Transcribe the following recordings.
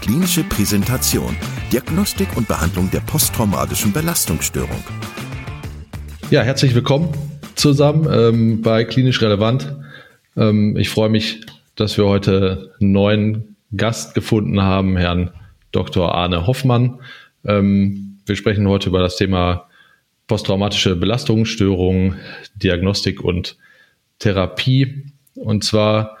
klinische Präsentation, Diagnostik und Behandlung der posttraumatischen Belastungsstörung. Ja, herzlich willkommen zusammen ähm, bei Klinisch Relevant. Ähm, ich freue mich, dass wir heute einen neuen Gast gefunden haben, Herrn Dr. Arne Hoffmann. Ähm, wir sprechen heute über das Thema posttraumatische Belastungsstörungen, Diagnostik und Therapie. Und zwar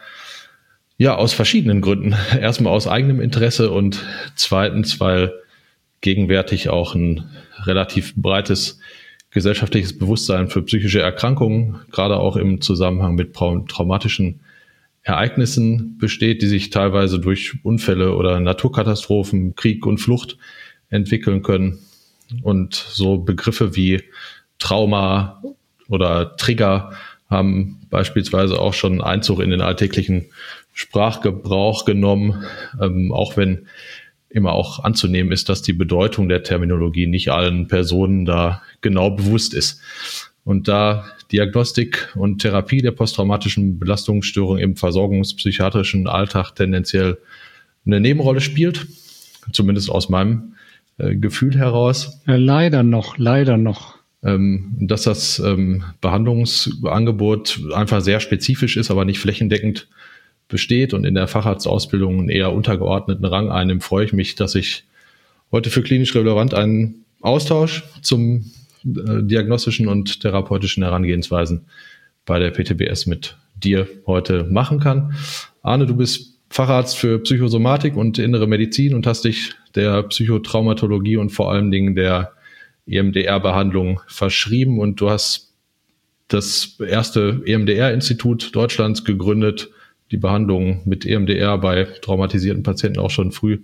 ja, aus verschiedenen Gründen. Erstmal aus eigenem Interesse und zweitens, weil gegenwärtig auch ein relativ breites gesellschaftliches Bewusstsein für psychische Erkrankungen, gerade auch im Zusammenhang mit traumatischen Ereignissen besteht, die sich teilweise durch Unfälle oder Naturkatastrophen, Krieg und Flucht entwickeln können. Und so Begriffe wie Trauma oder Trigger haben beispielsweise auch schon Einzug in den alltäglichen Sprachgebrauch genommen, ähm, auch wenn immer auch anzunehmen ist, dass die Bedeutung der Terminologie nicht allen Personen da genau bewusst ist. Und da Diagnostik und Therapie der posttraumatischen Belastungsstörung im versorgungspsychiatrischen Alltag tendenziell eine Nebenrolle spielt, zumindest aus meinem äh, Gefühl heraus. Leider noch, leider noch. Ähm, dass das ähm, Behandlungsangebot einfach sehr spezifisch ist, aber nicht flächendeckend besteht und in der Facharztausbildung einen eher untergeordneten Rang einnimmt, freue ich mich, dass ich heute für klinisch relevant einen Austausch zum äh, diagnostischen und therapeutischen Herangehensweisen bei der PTBS mit dir heute machen kann. Arne, du bist Facharzt für Psychosomatik und innere Medizin und hast dich der Psychotraumatologie und vor allen Dingen der EMDR-Behandlung verschrieben und du hast das erste EMDR-Institut Deutschlands gegründet, die Behandlung mit EMDR bei traumatisierten Patienten auch schon früh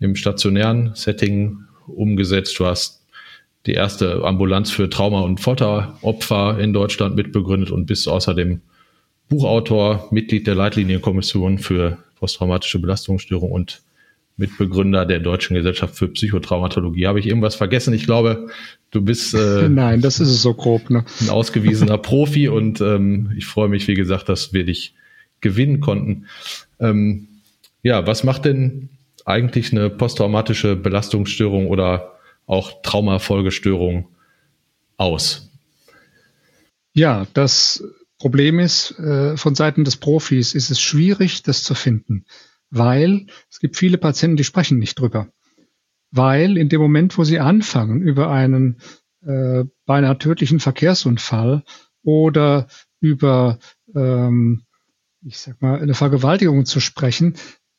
im stationären Setting umgesetzt. Du hast die erste Ambulanz für Trauma- und Folteropfer in Deutschland mitbegründet und bist außerdem Buchautor, Mitglied der Leitlinienkommission für posttraumatische Belastungsstörung und Mitbegründer der Deutschen Gesellschaft für Psychotraumatologie. Habe ich irgendwas vergessen? Ich glaube, du bist äh, Nein, das ist es so grob, ne? ein ausgewiesener Profi und ähm, ich freue mich, wie gesagt, dass wir dich gewinnen konnten. Ähm, ja, was macht denn eigentlich eine posttraumatische Belastungsstörung oder auch Traumafolgestörung aus? Ja, das Problem ist, äh, von Seiten des Profis ist es schwierig, das zu finden, weil es gibt viele Patienten, die sprechen nicht drüber. Weil in dem Moment, wo sie anfangen, über einen äh, beinahe tödlichen Verkehrsunfall oder über ähm, ich sag mal, eine Vergewaltigung zu sprechen,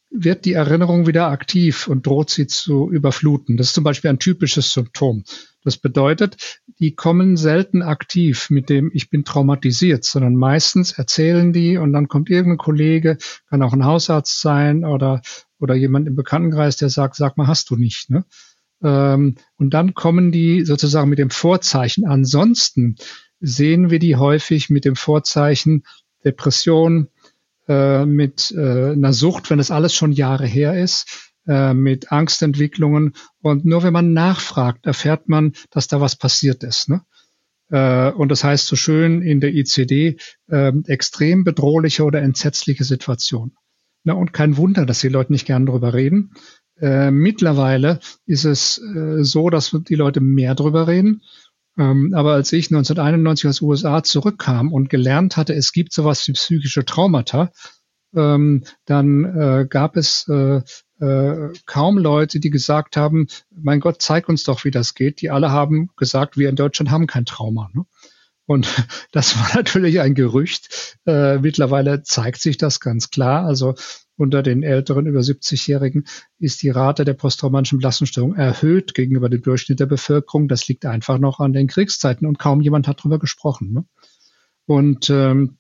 wird die Erinnerung wieder aktiv und droht sie zu überfluten. Das ist zum Beispiel ein typisches Symptom. Das bedeutet, die kommen selten aktiv mit dem Ich bin traumatisiert, sondern meistens erzählen die und dann kommt irgendein Kollege, kann auch ein Hausarzt sein oder, oder jemand im Bekanntenkreis, der sagt, sag mal, hast du nicht. Ne? Ähm, und dann kommen die sozusagen mit dem Vorzeichen. Ansonsten sehen wir die häufig mit dem Vorzeichen Depression, äh, mit äh, einer Sucht, wenn es alles schon Jahre her ist, äh, mit Angstentwicklungen. Und nur wenn man nachfragt, erfährt man, dass da was passiert ist. Ne? Äh, und das heißt so schön in der ICD, äh, extrem bedrohliche oder entsetzliche Situation. Na, und kein Wunder, dass die Leute nicht gern darüber reden. Äh, mittlerweile ist es so, dass die Leute mehr darüber reden. Ähm, aber als ich 1991 aus USA zurückkam und gelernt hatte, es gibt sowas wie psychische Traumata, ähm, dann äh, gab es äh, äh, kaum Leute, die gesagt haben, mein Gott, zeig uns doch, wie das geht. Die alle haben gesagt, wir in Deutschland haben kein Trauma. Ne? Und das war natürlich ein Gerücht. Äh, mittlerweile zeigt sich das ganz klar. Also unter den älteren über 70-Jährigen ist die Rate der posttraumatischen Belastungsstörung erhöht gegenüber dem Durchschnitt der Bevölkerung. Das liegt einfach noch an den Kriegszeiten und kaum jemand hat darüber gesprochen. Ne? Und ähm,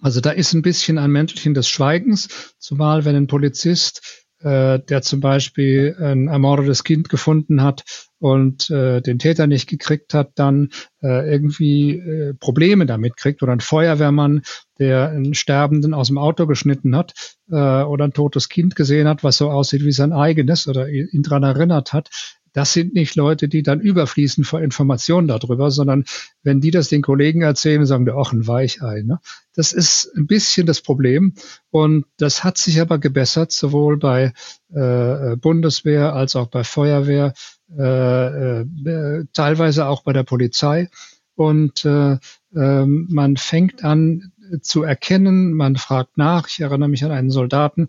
also da ist ein bisschen ein Mäntelchen des Schweigens, zumal wenn ein Polizist äh, der zum Beispiel ein ermordetes Kind gefunden hat und äh, den Täter nicht gekriegt hat, dann äh, irgendwie äh, Probleme damit kriegt oder ein Feuerwehrmann, der einen Sterbenden aus dem Auto geschnitten hat äh, oder ein totes Kind gesehen hat, was so aussieht wie sein eigenes oder ihn dran erinnert hat, das sind nicht Leute, die dann überfließen vor Informationen darüber, sondern wenn die das den Kollegen erzählen, sagen die, auch ein Weichei. Ne? Das ist ein bisschen das Problem. Und das hat sich aber gebessert, sowohl bei äh, Bundeswehr als auch bei Feuerwehr, äh, äh, teilweise auch bei der Polizei. Und äh, äh, man fängt an zu erkennen, man fragt nach. Ich erinnere mich an einen Soldaten,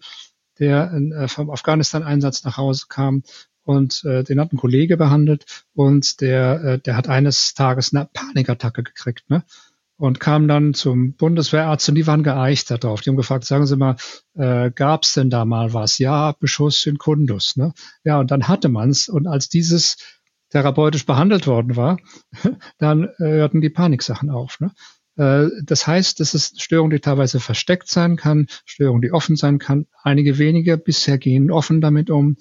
der äh, vom Afghanistan-Einsatz nach Hause kam und äh, den hat ein Kollege behandelt und der, äh, der hat eines Tages eine Panikattacke gekriegt, ne? Und kam dann zum Bundeswehrarzt und die waren geeicht darauf. Die haben gefragt, sagen Sie mal, äh, gab es denn da mal was? Ja, Beschuss in Kundus. Ne? Ja, und dann hatte man's. Und als dieses therapeutisch behandelt worden war, dann äh, hörten die Paniksachen auf. Ne? Äh, das heißt, das ist eine Störung, die teilweise versteckt sein kann, Störung, die offen sein kann. Einige wenige bisher gehen offen damit um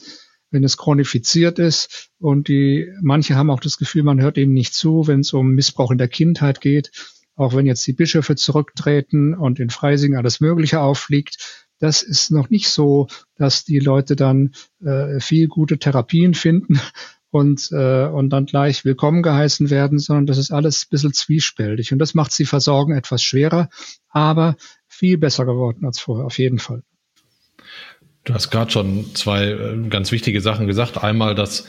wenn es chronifiziert ist. Und die, manche haben auch das Gefühl, man hört ihnen nicht zu, wenn es um Missbrauch in der Kindheit geht. Auch wenn jetzt die Bischöfe zurücktreten und in Freising alles Mögliche auffliegt. Das ist noch nicht so, dass die Leute dann äh, viel gute Therapien finden und, äh, und dann gleich willkommen geheißen werden, sondern das ist alles ein bisschen zwiespältig. Und das macht die Versorgung etwas schwerer, aber viel besser geworden als vorher, auf jeden Fall. Du hast gerade schon zwei äh, ganz wichtige Sachen gesagt. Einmal, dass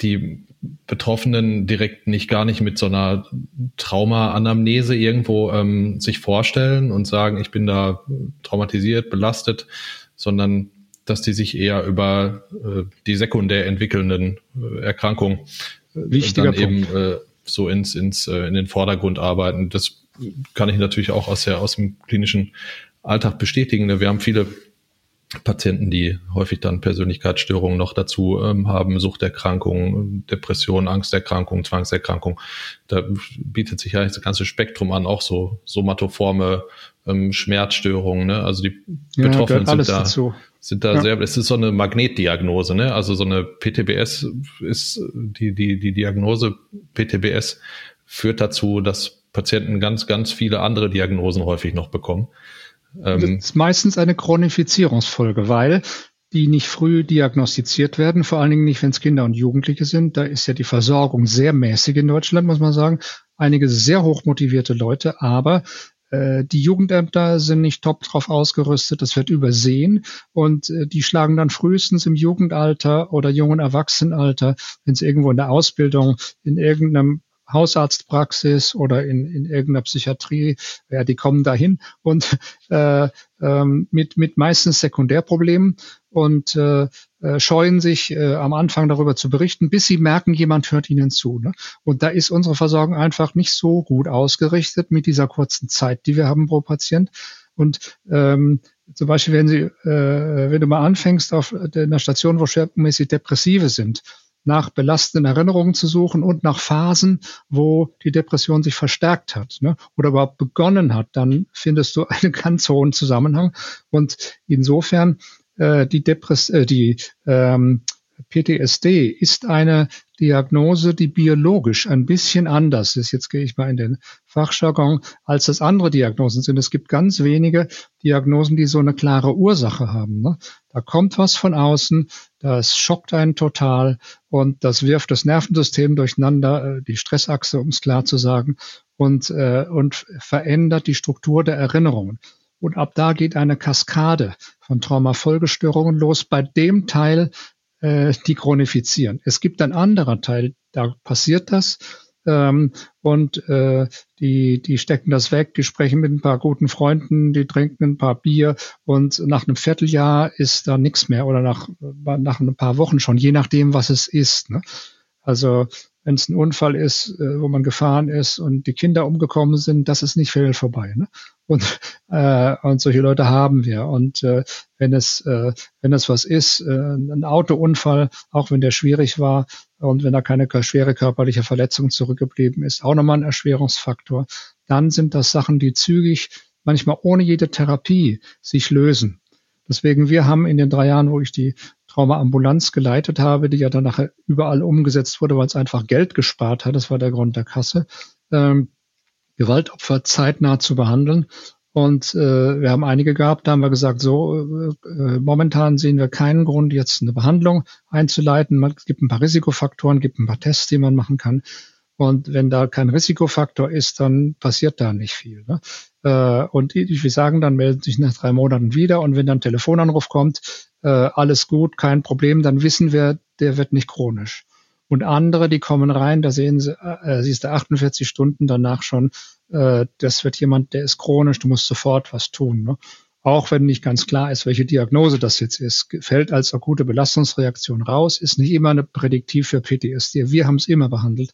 die Betroffenen direkt nicht gar nicht mit so einer Trauma-Anamnese irgendwo ähm, sich vorstellen und sagen, ich bin da traumatisiert, belastet, sondern dass die sich eher über äh, die sekundär entwickelnden äh, Erkrankungen äh, dann Punkt. eben äh, so ins, ins, äh, in den Vordergrund arbeiten. Das kann ich natürlich auch aus, der, aus dem klinischen Alltag bestätigen. Wir haben viele Patienten, die häufig dann Persönlichkeitsstörungen noch dazu ähm, haben, Suchterkrankungen, Depressionen, Angsterkrankungen, Zwangserkrankungen. Da bietet sich ja das ganze Spektrum an, auch so somatoforme ähm, Schmerzstörungen. Ne? Also die ja, Betroffenen sind da, dazu. sind da ja. sehr, es ist so eine Magnetdiagnose, ne? Also so eine PTBS ist die, die, die Diagnose PTBS führt dazu, dass Patienten ganz, ganz viele andere Diagnosen häufig noch bekommen. Ähm, das ist meistens eine Chronifizierungsfolge, weil die nicht früh diagnostiziert werden, vor allen Dingen nicht, wenn es Kinder und Jugendliche sind. Da ist ja die Versorgung sehr mäßig in Deutschland, muss man sagen. Einige sehr hochmotivierte Leute, aber äh, die Jugendämter sind nicht top drauf ausgerüstet, das wird übersehen und äh, die schlagen dann frühestens im Jugendalter oder jungen Erwachsenenalter, wenn sie irgendwo in der Ausbildung in irgendeinem Hausarztpraxis oder in, in irgendeiner Psychiatrie, ja, die kommen dahin und äh, ähm, mit, mit meistens Sekundärproblemen und äh, äh, scheuen sich äh, am Anfang darüber zu berichten, bis sie merken, jemand hört ihnen zu. Ne? Und da ist unsere Versorgung einfach nicht so gut ausgerichtet mit dieser kurzen Zeit, die wir haben pro Patient. Und ähm, zum Beispiel, wenn Sie, äh, wenn du mal anfängst auf einer Station, wo schwerpunktmäßig Depressive sind, nach belastenden Erinnerungen zu suchen und nach Phasen, wo die Depression sich verstärkt hat ne, oder überhaupt begonnen hat, dann findest du einen ganz hohen Zusammenhang. Und insofern äh, die, Depress äh, die ähm, PTSD ist eine Diagnose, die biologisch ein bisschen anders ist. Jetzt gehe ich mal in den Fachjargon, als das andere Diagnosen sind. Es gibt ganz wenige Diagnosen, die so eine klare Ursache haben. Ne? Da kommt was von außen, das schockt einen total und das wirft das Nervensystem durcheinander, äh, die Stressachse, um es klar zu sagen, und, äh, und verändert die Struktur der Erinnerungen. Und ab da geht eine Kaskade von Traumafolgestörungen los bei dem Teil äh, die chronifizieren. Es gibt ein anderer Teil, da passiert das. Ähm, und äh, die, die stecken das weg, die sprechen mit ein paar guten Freunden, die trinken ein paar Bier und nach einem Vierteljahr ist da nichts mehr oder nach, nach ein paar Wochen schon, je nachdem, was es ist. Ne? Also wenn es ein Unfall ist, äh, wo man gefahren ist und die Kinder umgekommen sind, das ist nicht viel vorbei. Ne? Und, äh, und solche Leute haben wir. Und äh, wenn es äh, wenn es was ist, äh, ein Autounfall, auch wenn der schwierig war und wenn da keine schwere körperliche Verletzung zurückgeblieben ist, auch nochmal ein Erschwerungsfaktor, dann sind das Sachen, die zügig, manchmal ohne jede Therapie sich lösen. Deswegen, wir haben in den drei Jahren, wo ich die Traumaambulanz geleitet habe, die ja dann nachher überall umgesetzt wurde, weil es einfach Geld gespart hat. Das war der Grund der Kasse. Ähm, Gewaltopfer zeitnah zu behandeln. Und äh, wir haben einige gehabt, da haben wir gesagt, so, äh, äh momentan sehen wir keinen Grund, jetzt eine Behandlung einzuleiten. Es gibt ein paar Risikofaktoren, gibt ein paar Tests, die man machen kann. Und wenn da kein Risikofaktor ist, dann passiert da nicht viel. Ne? Äh, und wir sagen dann, melden sich nach drei Monaten wieder. Und wenn dann ein Telefonanruf kommt, äh, alles gut, kein Problem, dann wissen wir, der wird nicht chronisch. Und andere, die kommen rein, da sehen sie, äh, siehst du 48 Stunden danach schon, äh, das wird jemand, der ist chronisch, du musst sofort was tun. Ne? Auch wenn nicht ganz klar ist, welche Diagnose das jetzt ist, fällt als akute Belastungsreaktion raus, ist nicht immer eine Prädiktiv für PTSD. Wir haben es immer behandelt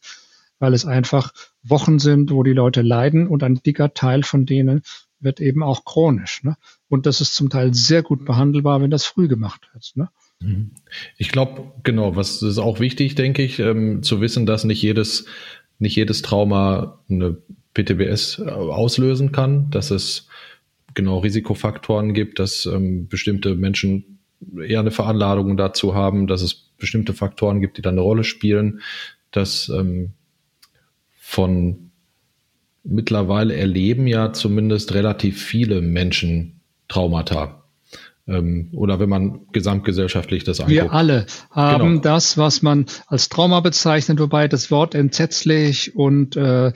weil es einfach Wochen sind, wo die Leute leiden und ein dicker Teil von denen wird eben auch chronisch. Ne? Und das ist zum Teil sehr gut behandelbar, wenn das früh gemacht wird. Ne? Mhm. Ich glaube, genau, was ist auch wichtig, denke ich, ähm, zu wissen, dass nicht jedes, nicht jedes Trauma eine PTBS äh, auslösen kann, dass es genau Risikofaktoren gibt, dass ähm, bestimmte Menschen eher eine Veranladung dazu haben, dass es bestimmte Faktoren gibt, die dann eine Rolle spielen, dass ähm, von mittlerweile erleben ja zumindest relativ viele Menschen Traumata. Ähm, oder wenn man gesamtgesellschaftlich das anguckt. Wir alle haben genau. das, was man als Trauma bezeichnet, wobei das Wort entsetzlich und äh,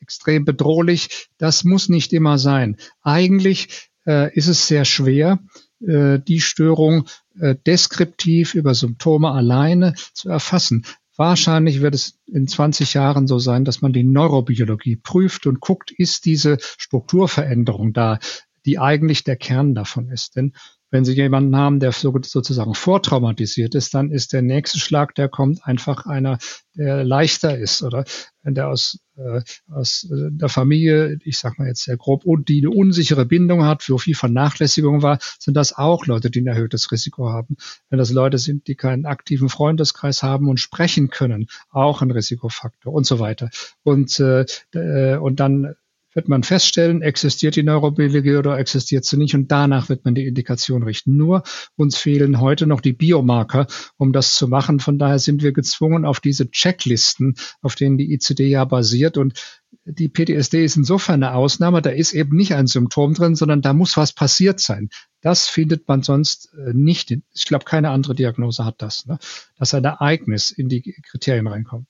extrem bedrohlich, das muss nicht immer sein. Eigentlich äh, ist es sehr schwer, äh, die Störung äh, deskriptiv über Symptome alleine zu erfassen. Wahrscheinlich wird es in 20 Jahren so sein, dass man die Neurobiologie prüft und guckt, ist diese Strukturveränderung da, die eigentlich der Kern davon ist. Denn wenn Sie jemanden haben, der sozusagen vortraumatisiert ist, dann ist der nächste Schlag, der kommt, einfach einer, der leichter ist. Oder wenn der aus, äh, aus äh, der Familie, ich sag mal jetzt sehr grob, und die eine unsichere Bindung hat, wo viel Vernachlässigung war, sind das auch Leute, die ein erhöhtes Risiko haben. Wenn das Leute sind, die keinen aktiven Freundeskreis haben und sprechen können, auch ein Risikofaktor und so weiter. Und, äh, äh und dann wird man feststellen, existiert die Neurobiologie oder existiert sie nicht und danach wird man die Indikation richten. Nur uns fehlen heute noch die Biomarker, um das zu machen. Von daher sind wir gezwungen auf diese Checklisten, auf denen die ICD ja basiert und die PTSD ist insofern eine Ausnahme, da ist eben nicht ein Symptom drin, sondern da muss was passiert sein. Das findet man sonst äh, nicht. Ich glaube, keine andere Diagnose hat das, ne? dass ein Ereignis in die Kriterien reinkommt.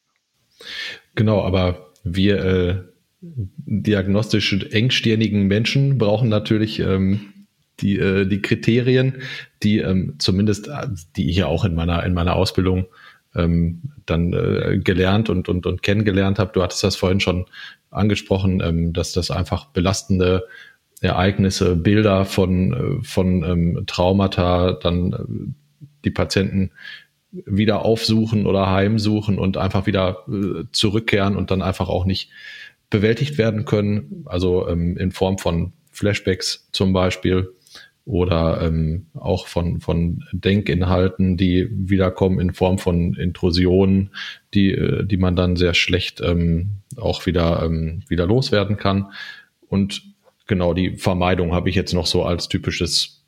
Genau, aber wir äh, diagnostisch engstirnigen Menschen brauchen natürlich ähm, die, äh, die Kriterien, die ähm, zumindest, äh, die ich ja auch in meiner, in meiner Ausbildung ähm, dann äh, gelernt und, und, und kennengelernt habe. Du hattest das vorhin schon angesprochen, ähm, dass das einfach belastende Ereignisse, Bilder von, äh, von ähm, Traumata dann äh, die Patienten wieder aufsuchen oder heimsuchen und einfach wieder äh, zurückkehren und dann einfach auch nicht bewältigt werden können, also ähm, in Form von Flashbacks zum Beispiel oder ähm, auch von, von Denkinhalten, die wiederkommen in Form von Intrusionen, die, äh, die man dann sehr schlecht ähm, auch wieder, ähm, wieder loswerden kann. Und genau die Vermeidung habe ich jetzt noch so als typisches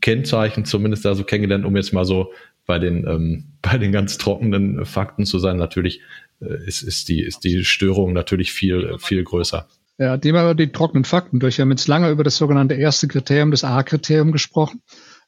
Kennzeichen zumindest da so kennengelernt, um jetzt mal so bei den, ähm, bei den ganz trockenen Fakten zu sein. Natürlich ist, ist, die, ist die Störung natürlich viel, viel größer. Ja, dem aber die trockenen Fakten durch. Wir haben jetzt lange über das sogenannte erste Kriterium, das A-Kriterium gesprochen.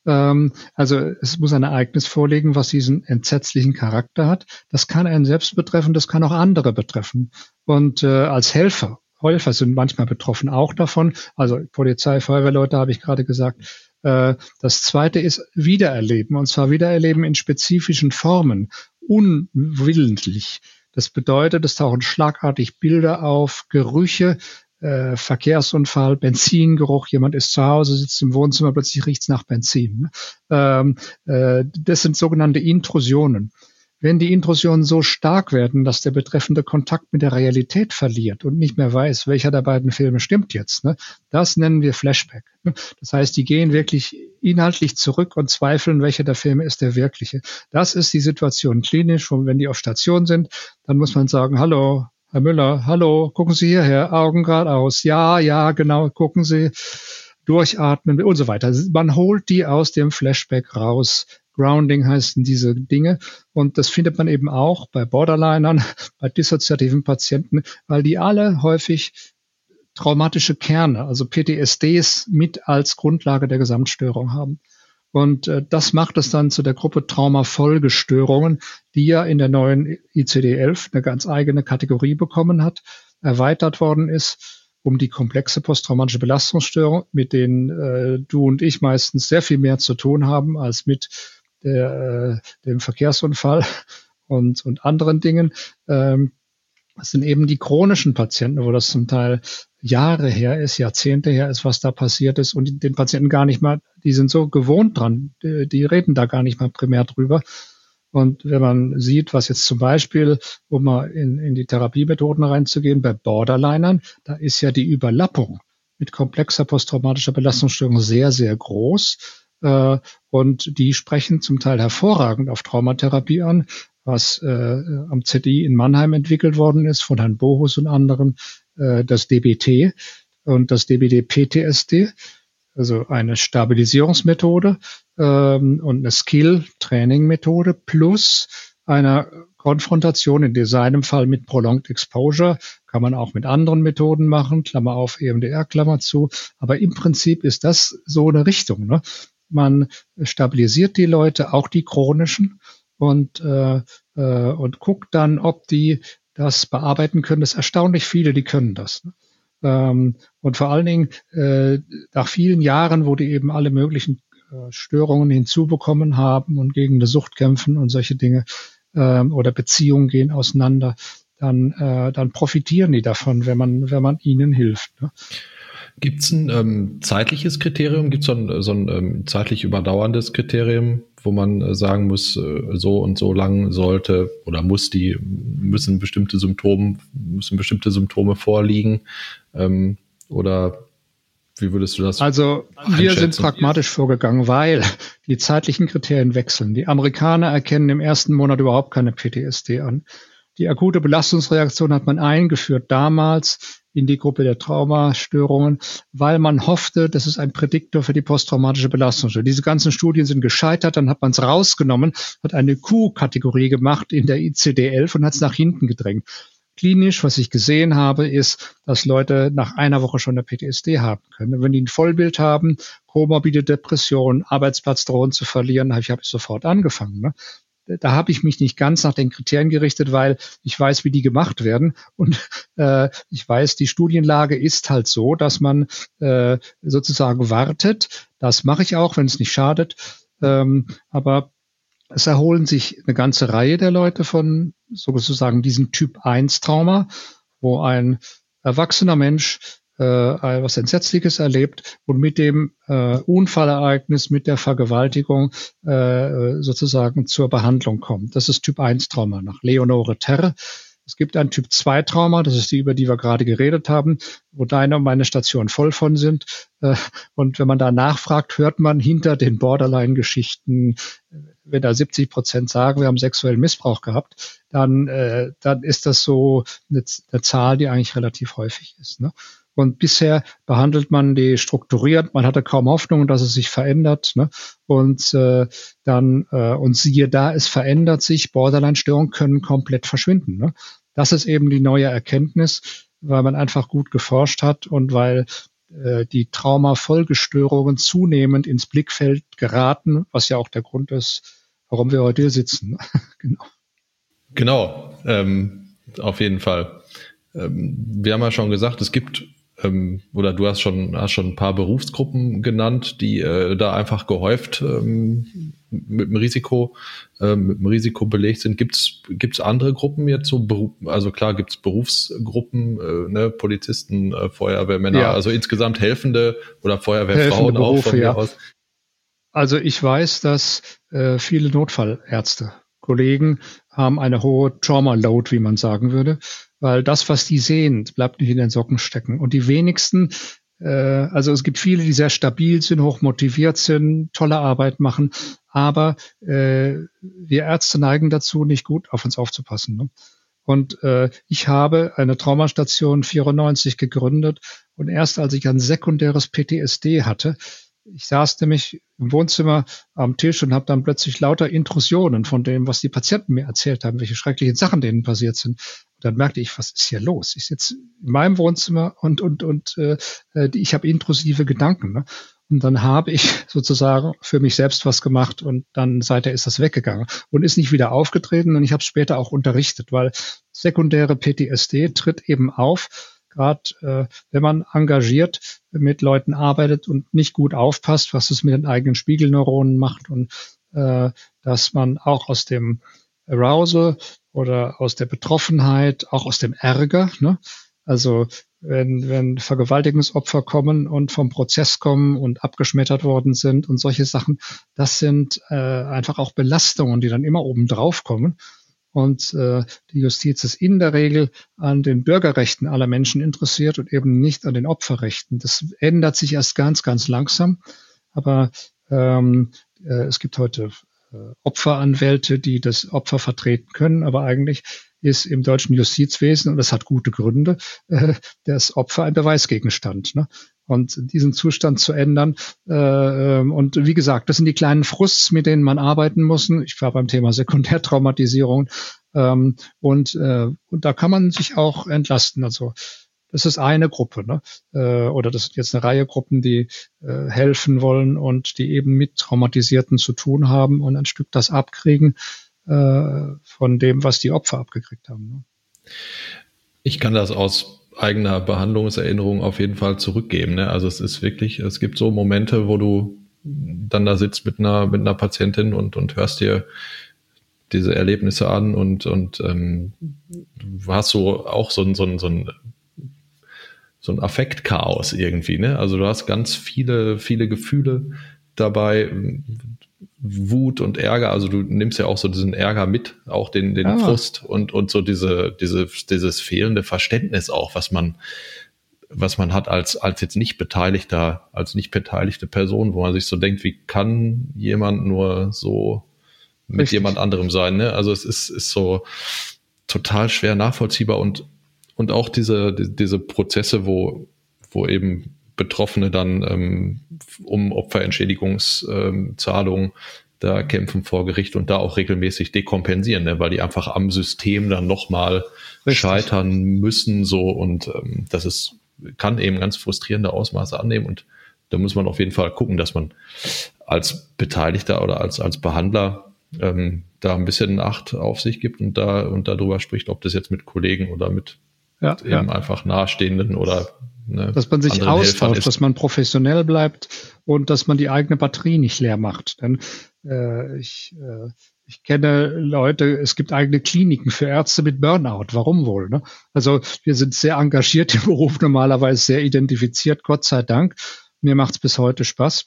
Ähm, also es muss ein Ereignis vorliegen, was diesen entsetzlichen Charakter hat. Das kann einen selbst betreffen, das kann auch andere betreffen. Und äh, als Helfer, Helfer sind manchmal betroffen auch davon. Also Polizei, Feuerwehrleute habe ich gerade gesagt. Äh, das zweite ist Wiedererleben. Und zwar Wiedererleben in spezifischen Formen, unwillentlich. Das bedeutet, es tauchen schlagartig Bilder auf, Gerüche, äh, Verkehrsunfall, Benzingeruch, jemand ist zu Hause, sitzt im Wohnzimmer, plötzlich riecht's nach Benzin. Ähm, äh, das sind sogenannte Intrusionen. Wenn die Intrusionen so stark werden, dass der Betreffende Kontakt mit der Realität verliert und nicht mehr weiß, welcher der beiden Filme stimmt jetzt, ne, das nennen wir Flashback. Das heißt, die gehen wirklich inhaltlich zurück und zweifeln, welcher der Filme ist der wirkliche. Das ist die Situation klinisch. Und wenn die auf Station sind, dann muss man sagen, hallo, Herr Müller, hallo, gucken Sie hierher, Augen geradeaus. Ja, ja, genau, gucken Sie, durchatmen und so weiter. Man holt die aus dem Flashback raus Grounding heißen diese Dinge. Und das findet man eben auch bei Borderlinern, bei dissoziativen Patienten, weil die alle häufig traumatische Kerne, also PTSDs mit als Grundlage der Gesamtstörung haben. Und äh, das macht es dann zu der Gruppe Traumafolgestörungen, die ja in der neuen ICD-11 eine ganz eigene Kategorie bekommen hat, erweitert worden ist um die komplexe posttraumatische Belastungsstörung, mit denen äh, du und ich meistens sehr viel mehr zu tun haben als mit der, äh, dem Verkehrsunfall und, und anderen Dingen. Ähm, das sind eben die chronischen Patienten, wo das zum Teil Jahre her ist, Jahrzehnte her ist, was da passiert ist und den Patienten gar nicht mal, die sind so gewohnt dran, die, die reden da gar nicht mal primär drüber. Und wenn man sieht, was jetzt zum Beispiel, um mal in, in die Therapiemethoden reinzugehen, bei Borderlinern, da ist ja die Überlappung mit komplexer posttraumatischer Belastungsstörung sehr, sehr groß. Äh, und die sprechen zum Teil hervorragend auf Traumatherapie an, was äh, am ZI in Mannheim entwickelt worden ist von Herrn Bohus und anderen, äh, das DBT und das DBD-PTSD, also eine Stabilisierungsmethode ähm, und eine Skill-Training-Methode plus einer Konfrontation, in seinem Fall mit Prolonged Exposure, kann man auch mit anderen Methoden machen, Klammer auf, EMDR, Klammer zu. Aber im Prinzip ist das so eine Richtung. Ne? Man stabilisiert die Leute, auch die chronischen, und, äh, äh, und guckt dann, ob die das bearbeiten können. Das ist erstaunlich viele, die können das. Ne? Ähm, und vor allen Dingen äh, nach vielen Jahren, wo die eben alle möglichen äh, Störungen hinzubekommen haben und gegen eine Sucht kämpfen und solche Dinge ähm, oder Beziehungen gehen auseinander, dann, äh, dann profitieren die davon, wenn man, wenn man ihnen hilft. Ne? Gibt es ein ähm, zeitliches Kriterium? Gibt es so ein, so ein ähm, zeitlich überdauerndes Kriterium, wo man äh, sagen muss, äh, so und so lang sollte oder muss die, müssen bestimmte Symptome, müssen bestimmte Symptome vorliegen? Ähm, oder wie würdest du das? Also wir sind pragmatisch vorgegangen, weil die zeitlichen Kriterien wechseln. Die Amerikaner erkennen im ersten Monat überhaupt keine PTSD an. Die akute Belastungsreaktion hat man eingeführt damals in die Gruppe der Traumastörungen, weil man hoffte, das ist ein Prädiktor für die posttraumatische Belastung. Diese ganzen Studien sind gescheitert, dann hat man es rausgenommen, hat eine Q-Kategorie gemacht in der ICD-11 und hat es nach hinten gedrängt. Klinisch, was ich gesehen habe, ist, dass Leute nach einer Woche schon eine PTSD haben können. Wenn die ein Vollbild haben, komorbide Depression, Arbeitsplatz drohen zu verlieren, habe ich, hab ich sofort angefangen. Ne? Da habe ich mich nicht ganz nach den Kriterien gerichtet, weil ich weiß, wie die gemacht werden. Und äh, ich weiß, die Studienlage ist halt so, dass man äh, sozusagen wartet. Das mache ich auch, wenn es nicht schadet. Ähm, aber es erholen sich eine ganze Reihe der Leute von sozusagen diesem Typ 1 Trauma, wo ein erwachsener Mensch äh, was Entsetzliches erlebt und mit dem äh, Unfallereignis, mit der Vergewaltigung äh, sozusagen zur Behandlung kommt. Das ist Typ 1 Trauma nach Leonore Terre. Es gibt ein Typ 2 Trauma, das ist die, über die wir gerade geredet haben, wo deine und meine Stationen voll von sind. Äh, und wenn man da nachfragt, hört man hinter den Borderline-Geschichten, wenn da 70 Prozent sagen, wir haben sexuellen Missbrauch gehabt, dann, äh, dann ist das so eine, eine Zahl, die eigentlich relativ häufig ist. Ne? Und bisher behandelt man die strukturiert. Man hatte kaum Hoffnung, dass es sich verändert. Ne? Und äh, dann äh, und siehe da, es verändert sich. Borderline-Störungen können komplett verschwinden. Ne? Das ist eben die neue Erkenntnis, weil man einfach gut geforscht hat und weil äh, die Traumafolgestörungen zunehmend ins Blickfeld geraten, was ja auch der Grund ist, warum wir heute hier sitzen. genau. Genau, ähm, auf jeden Fall. Ähm, wir haben ja schon gesagt, es gibt ähm, oder du hast schon, hast schon ein paar Berufsgruppen genannt, die äh, da einfach gehäuft ähm, mit dem Risiko, äh, mit dem Risiko belegt sind. Gibt's gibt's andere Gruppen jetzt so? Also klar gibt's Berufsgruppen, äh, ne, Polizisten, äh, Feuerwehrmänner, ja. also insgesamt Helfende oder Feuerwehrfrauen Berufe, auch von ja. aus. Also ich weiß, dass äh, viele Notfallärzte, Kollegen haben eine hohe Trauma-Load, wie man sagen würde weil das, was die sehen, bleibt nicht in den Socken stecken. Und die wenigsten, äh, also es gibt viele, die sehr stabil sind, hoch motiviert sind, tolle Arbeit machen, aber äh, wir Ärzte neigen dazu, nicht gut auf uns aufzupassen. Ne? Und äh, ich habe eine Traumastation 94 gegründet und erst als ich ein sekundäres PTSD hatte, ich saß nämlich im Wohnzimmer am Tisch und habe dann plötzlich lauter Intrusionen von dem, was die Patienten mir erzählt haben, welche schrecklichen Sachen denen passiert sind. Und dann merkte ich, was ist hier los? Ich sitze in meinem Wohnzimmer und und und äh, ich habe intrusive Gedanken. Ne? Und dann habe ich sozusagen für mich selbst was gemacht und dann seither ist das weggegangen und ist nicht wieder aufgetreten und ich habe es später auch unterrichtet, weil sekundäre PTSD tritt eben auf, gerade äh, wenn man engagiert mit Leuten arbeitet und nicht gut aufpasst, was es mit den eigenen Spiegelneuronen macht und äh, dass man auch aus dem Arousal oder aus der Betroffenheit, auch aus dem Ärger, ne? also wenn, wenn Vergewaltigungsopfer kommen und vom Prozess kommen und abgeschmettert worden sind und solche Sachen, das sind äh, einfach auch Belastungen, die dann immer oben drauf kommen. Und äh, die Justiz ist in der Regel an den Bürgerrechten aller Menschen interessiert und eben nicht an den Opferrechten. Das ändert sich erst ganz, ganz langsam. Aber ähm, äh, es gibt heute äh, Opferanwälte, die das Opfer vertreten können. Aber eigentlich ist im deutschen Justizwesen, und das hat gute Gründe, äh, das Opfer ein Beweisgegenstand. Ne? Und diesen Zustand zu ändern. Äh, ähm, und wie gesagt, das sind die kleinen Frusts, mit denen man arbeiten muss. Ich war beim Thema Sekundärtraumatisierung. Ähm, und, äh, und da kann man sich auch entlasten. Also das ist eine Gruppe, ne? Äh, oder das sind jetzt eine Reihe Gruppen, die helfen wollen und die eben mit Traumatisierten zu tun haben und ein Stück das abkriegen von dem, was die Opfer abgekriegt haben. Ne? Ich kann das aus eigener Behandlungserinnerung auf jeden Fall zurückgeben. Ne? Also es ist wirklich, es gibt so Momente, wo du dann da sitzt mit einer, mit einer Patientin und, und hörst dir diese Erlebnisse an und, und ähm, hast so auch so ein, so ein, so ein so ein Affektchaos irgendwie, ne? Also du hast ganz viele, viele Gefühle dabei. Wut und Ärger, also du nimmst ja auch so diesen Ärger mit, auch den, den ah. Frust und, und so diese, diese, dieses fehlende Verständnis auch, was man, was man hat als, als jetzt nicht beteiligter, als nicht beteiligte Person, wo man sich so denkt, wie kann jemand nur so mit Richtig. jemand anderem sein, ne? Also es ist, ist so total schwer nachvollziehbar und, und auch diese, diese Prozesse, wo, wo eben Betroffene dann ähm, um Opferentschädigungszahlungen ähm, da kämpfen vor Gericht und da auch regelmäßig dekompensieren, ne, weil die einfach am System dann nochmal scheitern müssen so und ähm, das ist kann eben ganz frustrierende Ausmaße annehmen und da muss man auf jeden Fall gucken, dass man als Beteiligter oder als als Behandler ähm, da ein bisschen Acht auf sich gibt und da und darüber spricht, ob das jetzt mit Kollegen oder mit ja, eben ja. einfach nahestehenden oder ne, dass man sich austauscht, dass man professionell bleibt und dass man die eigene Batterie nicht leer macht. Denn äh, ich, äh, ich kenne Leute, es gibt eigene Kliniken für Ärzte mit Burnout. Warum wohl? Ne? Also wir sind sehr engagiert im Beruf, normalerweise sehr identifiziert, Gott sei Dank. Mir macht es bis heute Spaß.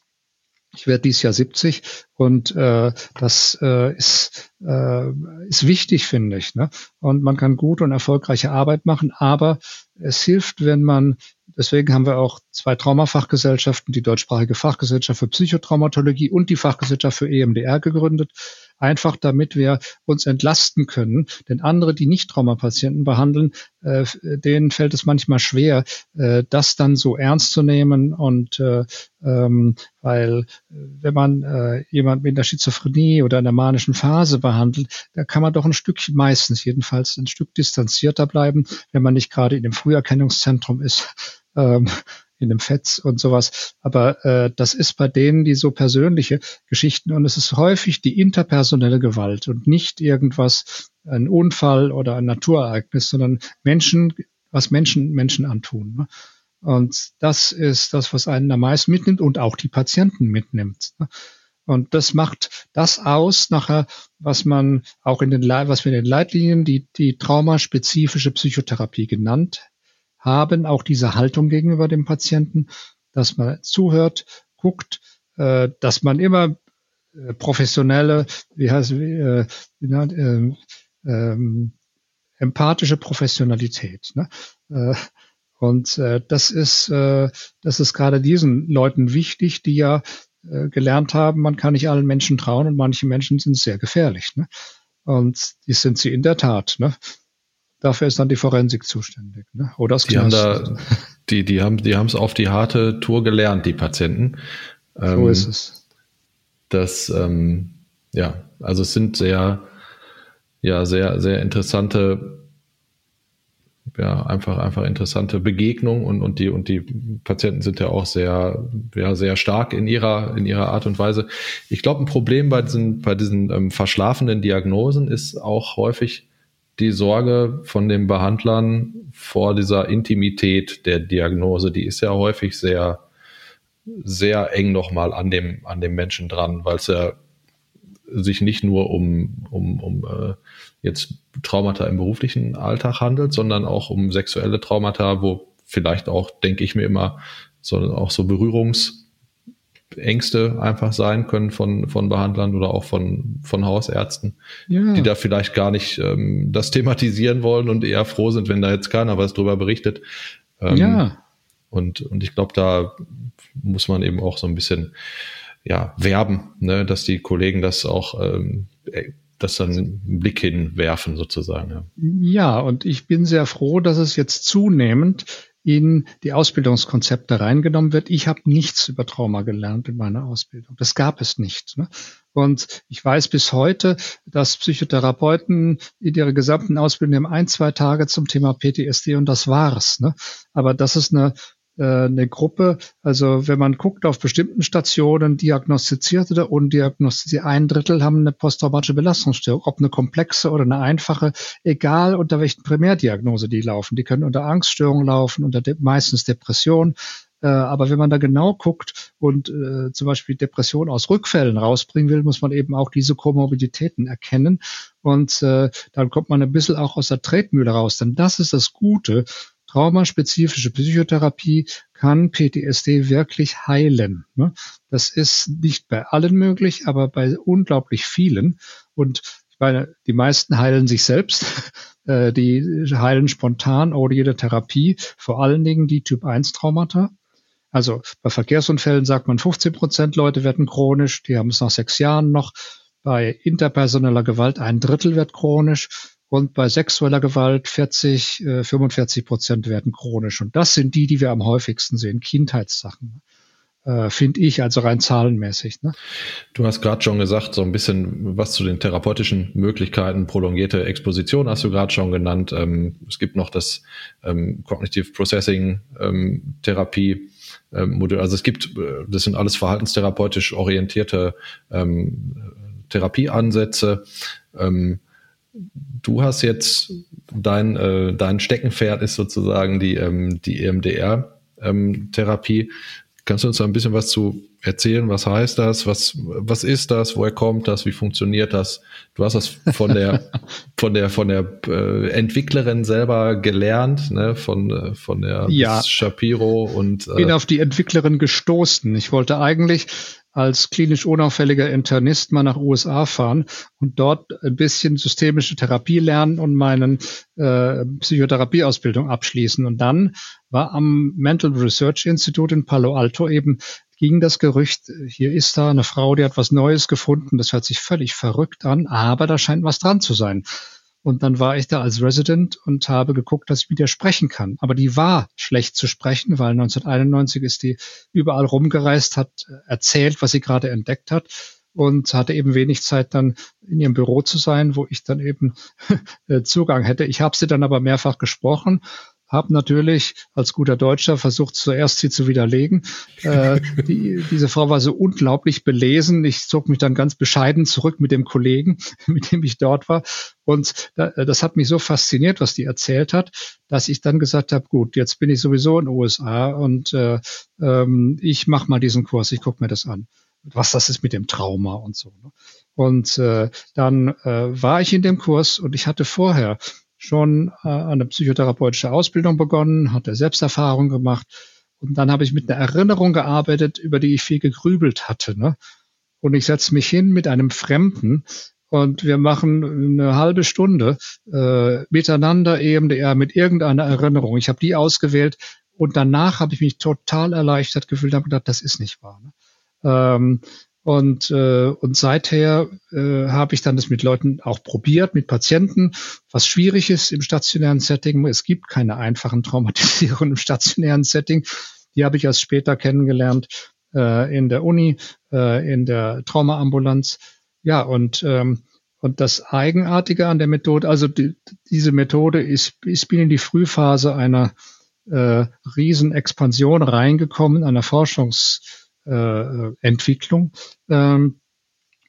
Ich werde dieses Jahr 70 und äh, das äh, ist, äh, ist wichtig, finde ich. Ne? Und man kann gute und erfolgreiche Arbeit machen, aber es hilft, wenn man Deswegen haben wir auch zwei Traumafachgesellschaften, die deutschsprachige Fachgesellschaft für Psychotraumatologie und die Fachgesellschaft für EMDR gegründet. Einfach damit wir uns entlasten können. Denn andere, die nicht Traumapatienten behandeln, äh, denen fällt es manchmal schwer, äh, das dann so ernst zu nehmen. Und äh, ähm, weil äh, wenn man äh, jemand mit einer Schizophrenie oder einer manischen Phase behandelt, da kann man doch ein Stück, meistens jedenfalls, ein Stück distanzierter bleiben, wenn man nicht gerade in dem Früherkennungszentrum ist ähm, in dem Fetz und sowas. Aber äh, das ist bei denen die so persönliche Geschichten und es ist häufig die interpersonelle Gewalt und nicht irgendwas, ein Unfall oder ein Naturereignis, sondern Menschen, was Menschen Menschen antun. Ne? Und das ist das, was einen am meisten mitnimmt und auch die Patienten mitnimmt. Ne? Und das macht das aus, nachher, was man auch in den, was wir in den Leitlinien die, die traumaspezifische Psychotherapie genannt haben, auch diese Haltung gegenüber dem Patienten, dass man zuhört, guckt, äh, dass man immer äh, professionelle, wie heißt äh, äh, äh, empathische Professionalität. Ne? Äh, und äh, das ist äh, das ist gerade diesen Leuten wichtig, die ja äh, gelernt haben, man kann nicht allen Menschen trauen und manche Menschen sind sehr gefährlich. Ne? Und die sind sie in der Tat. Ne? Dafür ist dann die Forensik zuständig. Ne? Oder das die haben da, die, die haben, die haben es auf die harte Tour gelernt, die Patienten. Ähm, so ist es. Das, ähm, ja, also es sind sehr, ja, sehr, sehr interessante ja, einfach, einfach interessante Begegnung und, und die, und die Patienten sind ja auch sehr, ja, sehr stark in ihrer, in ihrer Art und Weise. Ich glaube, ein Problem bei diesen, bei diesen ähm, verschlafenen Diagnosen ist auch häufig die Sorge von den Behandlern vor dieser Intimität der Diagnose. Die ist ja häufig sehr, sehr eng nochmal an dem, an dem Menschen dran, weil es ja sich nicht nur um, um, um äh, jetzt Traumata im beruflichen Alltag handelt, sondern auch um sexuelle Traumata, wo vielleicht auch, denke ich mir immer, so, auch so Berührungsängste einfach sein können von, von Behandlern oder auch von, von Hausärzten, ja. die da vielleicht gar nicht ähm, das thematisieren wollen und eher froh sind, wenn da jetzt keiner was drüber berichtet. Ähm, ja. Und, und ich glaube, da muss man eben auch so ein bisschen ja, werben, ne, dass die Kollegen das auch ähm, das dann einen Blick hinwerfen sozusagen. Ja. ja, und ich bin sehr froh, dass es jetzt zunehmend in die Ausbildungskonzepte reingenommen wird. Ich habe nichts über Trauma gelernt in meiner Ausbildung. Das gab es nicht. Ne? Und ich weiß bis heute, dass Psychotherapeuten in ihrer gesamten Ausbildung haben ein, zwei Tage zum Thema PTSD und das war's. Ne? Aber das ist eine eine Gruppe, also wenn man guckt auf bestimmten Stationen, diagnostizierte oder undiagnostizierte, ein Drittel haben eine posttraumatische Belastungsstörung, ob eine komplexe oder eine einfache, egal unter welchen Primärdiagnose die laufen. Die können unter Angststörung laufen, unter de meistens Depression. Äh, aber wenn man da genau guckt und äh, zum Beispiel Depression aus Rückfällen rausbringen will, muss man eben auch diese Komorbiditäten erkennen. Und äh, dann kommt man ein bisschen auch aus der Tretmühle raus. Denn das ist das Gute traumaspezifische Psychotherapie kann PTSD wirklich heilen. Ne? Das ist nicht bei allen möglich, aber bei unglaublich vielen. Und ich meine, die meisten heilen sich selbst. Äh, die heilen spontan ohne jede Therapie. Vor allen Dingen die Typ-1-Traumata. Also bei Verkehrsunfällen sagt man, 15 Prozent Leute werden chronisch. Die haben es nach sechs Jahren noch. Bei interpersoneller Gewalt ein Drittel wird chronisch und bei sexueller Gewalt 40, 45 äh, Prozent werden chronisch. Und das sind die, die wir am häufigsten sehen, Kindheitssachen. Äh, Finde ich, also rein zahlenmäßig. Ne? Du hast gerade schon gesagt, so ein bisschen was zu den therapeutischen Möglichkeiten, prolongierte Exposition hast du gerade schon genannt. Ähm, es gibt noch das ähm, Cognitive Processing ähm, Therapie. Modul. Also es gibt, äh, das sind alles verhaltenstherapeutisch orientierte Therapieansätze. Ähm, du hast jetzt dein, äh, dein Steckenpferd ist sozusagen die, ähm, die EMDR-Therapie. Ähm, Kannst du uns da ein bisschen was zu erzählen? Was heißt das? Was, was ist das? Woher kommt das? Wie funktioniert das? Du hast das von der, von der, von der äh, Entwicklerin selber gelernt, ne? von, äh, von der ja. Shapiro und. Äh, bin auf die Entwicklerin gestoßen. Ich wollte eigentlich als klinisch unauffälliger Internist mal nach USA fahren und dort ein bisschen systemische Therapie lernen und meinen äh, Psychotherapieausbildung abschließen. Und dann war am Mental Research Institute in Palo Alto eben ging das Gerücht, hier ist da eine Frau, die hat was Neues gefunden, das hört sich völlig verrückt an, aber da scheint was dran zu sein. Und dann war ich da als Resident und habe geguckt, dass ich ihr sprechen kann. Aber die war schlecht zu sprechen, weil 1991 ist die überall rumgereist, hat erzählt, was sie gerade entdeckt hat und hatte eben wenig Zeit dann in ihrem Büro zu sein, wo ich dann eben Zugang hätte. Ich habe sie dann aber mehrfach gesprochen habe natürlich als guter Deutscher versucht, zuerst sie zu widerlegen. Äh, die, diese Frau war so unglaublich belesen. Ich zog mich dann ganz bescheiden zurück mit dem Kollegen, mit dem ich dort war. Und das hat mich so fasziniert, was die erzählt hat, dass ich dann gesagt habe, gut, jetzt bin ich sowieso in den USA und äh, ähm, ich mache mal diesen Kurs, ich gucke mir das an was das ist mit dem Trauma und so. Ne? Und äh, dann äh, war ich in dem Kurs und ich hatte vorher schon äh, eine psychotherapeutische Ausbildung begonnen, hatte Selbsterfahrung gemacht und dann habe ich mit einer Erinnerung gearbeitet, über die ich viel gegrübelt hatte. Ne? Und ich setze mich hin mit einem Fremden und wir machen eine halbe Stunde äh, miteinander EMDR mit irgendeiner Erinnerung. Ich habe die ausgewählt und danach habe ich mich total erleichtert gefühlt und habe gedacht, das ist nicht wahr. Ne? Ähm, und, äh, und seither äh, habe ich dann das mit Leuten auch probiert, mit Patienten, was schwierig ist im stationären Setting. Es gibt keine einfachen Traumatisierungen im stationären Setting. Die habe ich erst später kennengelernt. äh, in der Uni, äh, in der Traumaambulanz. Ja, und ähm, und das Eigenartige an der Methode, also die, diese Methode ist, ist bin in die Frühphase einer äh, Riesenexpansion reingekommen, einer Forschungsentwicklung äh, ähm,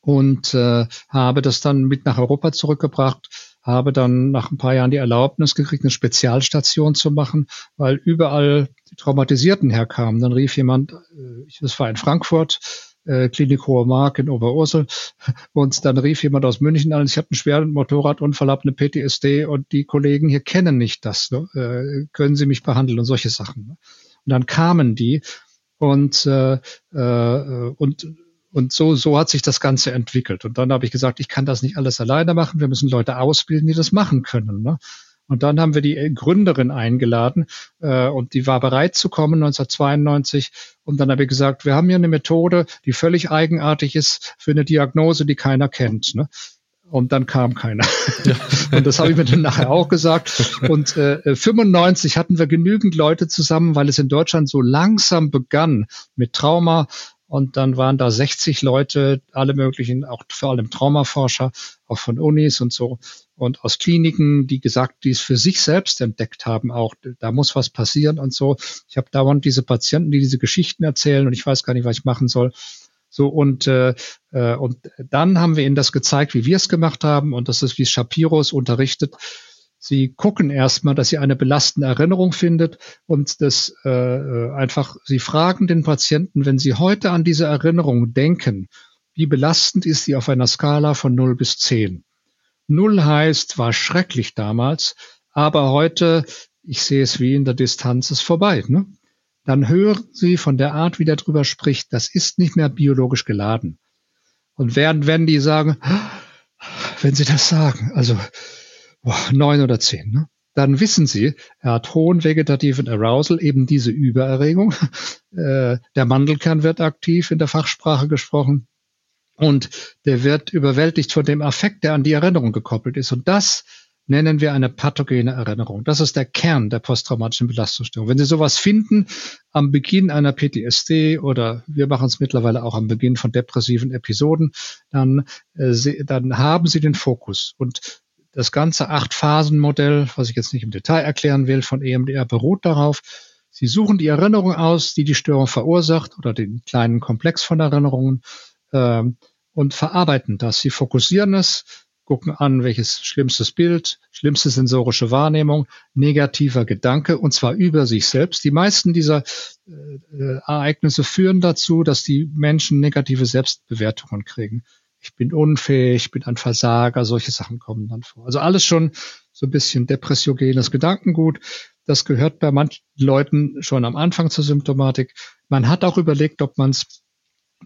und äh, habe das dann mit nach Europa zurückgebracht, habe dann nach ein paar Jahren die Erlaubnis gekriegt, eine Spezialstation zu machen, weil überall die Traumatisierten herkamen. Dann rief jemand, äh, das war in Frankfurt, äh, Klinik Hohe Mark in Oberursel. Und dann rief jemand aus München an, ich habe einen schweren Motorradunfall, habe eine PTSD und die Kollegen hier kennen nicht das. Ne? Äh, können Sie mich behandeln und solche Sachen. Ne? Und dann kamen die und, äh, äh, und und so, so hat sich das Ganze entwickelt. Und dann habe ich gesagt, ich kann das nicht alles alleine machen. Wir müssen Leute ausbilden, die das machen können. Ne? Und dann haben wir die Gründerin eingeladen äh, und die war bereit zu kommen 1992. Und dann habe ich gesagt, wir haben hier eine Methode, die völlig eigenartig ist für eine Diagnose, die keiner kennt. Ne? Und dann kam keiner. Ja. und das habe ich mir dann nachher auch gesagt. Und äh, 95 hatten wir genügend Leute zusammen, weil es in Deutschland so langsam begann mit Trauma, und dann waren da 60 Leute, alle möglichen, auch vor allem Traumaforscher, auch von Unis und so und aus Kliniken, die gesagt, die es für sich selbst entdeckt haben, auch da muss was passieren und so. Ich habe dauernd diese Patienten, die diese Geschichten erzählen und ich weiß gar nicht, was ich machen soll. So und äh, äh und dann haben wir ihnen das gezeigt, wie wir es gemacht haben und das ist wie Shapiro es unterrichtet. Sie gucken erstmal, dass sie eine belastende Erinnerung findet und das äh, äh, einfach, Sie fragen den Patienten, wenn Sie heute an diese Erinnerung denken, wie belastend ist sie auf einer Skala von 0 bis 10? Null heißt, war schrecklich damals, aber heute, ich sehe es wie in der Distanz, ist vorbei. Ne? Dann hören Sie von der Art, wie der drüber spricht, das ist nicht mehr biologisch geladen. Und werden, werden die sagen, wenn Sie das sagen, also neun oder zehn, ne? dann wissen Sie, er hat hohen vegetativen Arousal, eben diese Übererregung. Äh, der Mandelkern wird aktiv in der Fachsprache gesprochen. Und der wird überwältigt von dem Affekt, der an die Erinnerung gekoppelt ist. Und das nennen wir eine pathogene Erinnerung. Das ist der Kern der posttraumatischen Belastungsstörung. Wenn Sie sowas finden am Beginn einer PTSD oder wir machen es mittlerweile auch am Beginn von depressiven Episoden, dann, äh, dann haben Sie den Fokus. Und das ganze Acht-Phasen-Modell, was ich jetzt nicht im Detail erklären will, von EMDR beruht darauf, Sie suchen die Erinnerung aus, die die Störung verursacht oder den kleinen Komplex von Erinnerungen äh, und verarbeiten das. Sie fokussieren es, gucken an, welches schlimmstes Bild, schlimmste sensorische Wahrnehmung, negativer Gedanke und zwar über sich selbst. Die meisten dieser äh, Ereignisse führen dazu, dass die Menschen negative Selbstbewertungen kriegen. Ich bin unfähig, ich bin ein Versager, solche Sachen kommen dann vor. Also alles schon so ein bisschen depressiogenes Gedankengut. Das gehört bei manchen Leuten schon am Anfang zur Symptomatik. Man hat auch überlegt, ob man es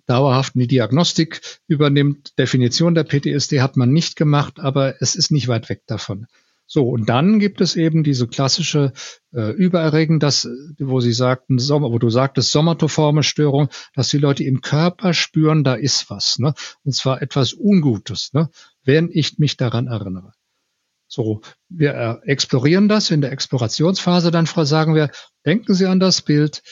dauerhaft eine Diagnostik übernimmt. Definition der PTSD hat man nicht gemacht, aber es ist nicht weit weg davon. So, und dann gibt es eben diese klassische äh, Übererregung, das, wo Sie sagten, Sommer, wo du sagtest, somatoforme Störung, dass die Leute im Körper spüren, da ist was, ne? Und zwar etwas Ungutes, ne? Wenn ich mich daran erinnere. So, wir äh, explorieren das in der Explorationsphase, dann sagen wir, denken Sie an das Bild,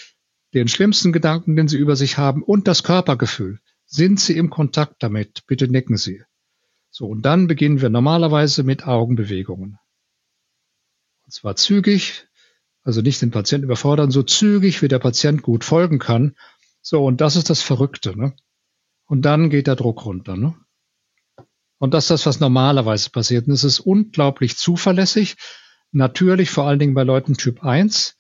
den schlimmsten Gedanken, den Sie über sich haben und das Körpergefühl. Sind Sie im Kontakt damit? Bitte nicken Sie. So, und dann beginnen wir normalerweise mit Augenbewegungen. Und zwar zügig, also nicht den Patienten überfordern, so zügig, wie der Patient gut folgen kann. So, und das ist das Verrückte. Ne? Und dann geht der Druck runter. Ne? Und das ist das, was normalerweise passiert. Und es ist unglaublich zuverlässig. Natürlich vor allen Dingen bei Leuten Typ 1.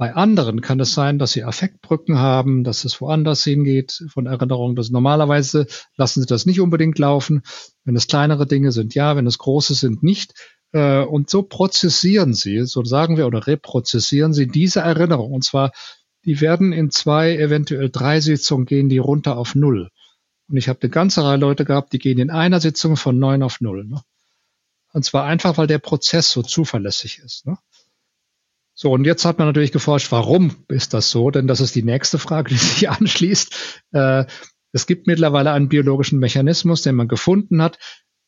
Bei anderen kann es sein, dass sie Affektbrücken haben, dass es woanders hingeht von Erinnerungen. Das normalerweise lassen sie das nicht unbedingt laufen. Wenn es kleinere Dinge sind, ja, wenn es große sind, nicht. Äh, und so prozessieren sie, so sagen wir, oder reprozessieren sie diese Erinnerung. Und zwar, die werden in zwei, eventuell drei Sitzungen gehen die runter auf Null. Und ich habe eine ganze Reihe Leute gehabt, die gehen in einer Sitzung von neun auf Null. Ne? Und zwar einfach, weil der Prozess so zuverlässig ist. Ne? So, und jetzt hat man natürlich geforscht, warum ist das so? Denn das ist die nächste Frage, die sich anschließt. Äh, es gibt mittlerweile einen biologischen Mechanismus, den man gefunden hat.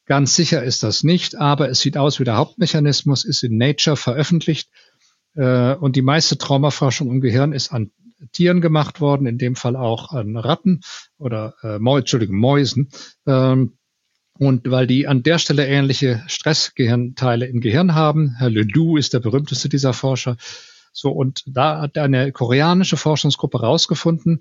Ganz sicher ist das nicht, aber es sieht aus wie der Hauptmechanismus, ist in Nature veröffentlicht. Äh, und die meiste Traumaforschung im Gehirn ist an Tieren gemacht worden, in dem Fall auch an Ratten oder äh, Mäu Entschuldigung, Mäusen. Ähm, und weil die an der Stelle ähnliche Stressgehirnteile im Gehirn haben, Herr Ledoux ist der berühmteste dieser Forscher. So, und da hat eine koreanische Forschungsgruppe herausgefunden,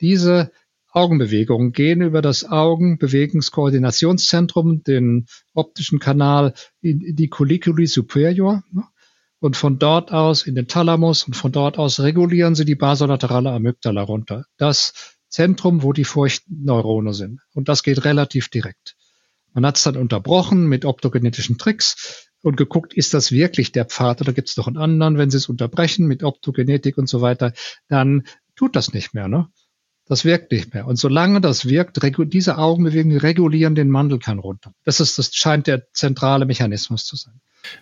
diese Augenbewegungen gehen über das Augenbewegungskoordinationszentrum, den optischen Kanal in die Colliculi superior. Ne? Und von dort aus in den Thalamus und von dort aus regulieren sie die basolaterale Amygdala runter. Das Zentrum, wo die Furchtneurone sind. Und das geht relativ direkt. Man hat es dann unterbrochen mit optogenetischen Tricks und geguckt, ist das wirklich der Pfad oder gibt es noch einen anderen? Wenn Sie es unterbrechen mit Optogenetik und so weiter, dann tut das nicht mehr. Ne? Das wirkt nicht mehr. Und solange das wirkt, diese Augenbewegungen regulieren den Mandelkern runter. Das ist, das scheint der zentrale Mechanismus zu sein.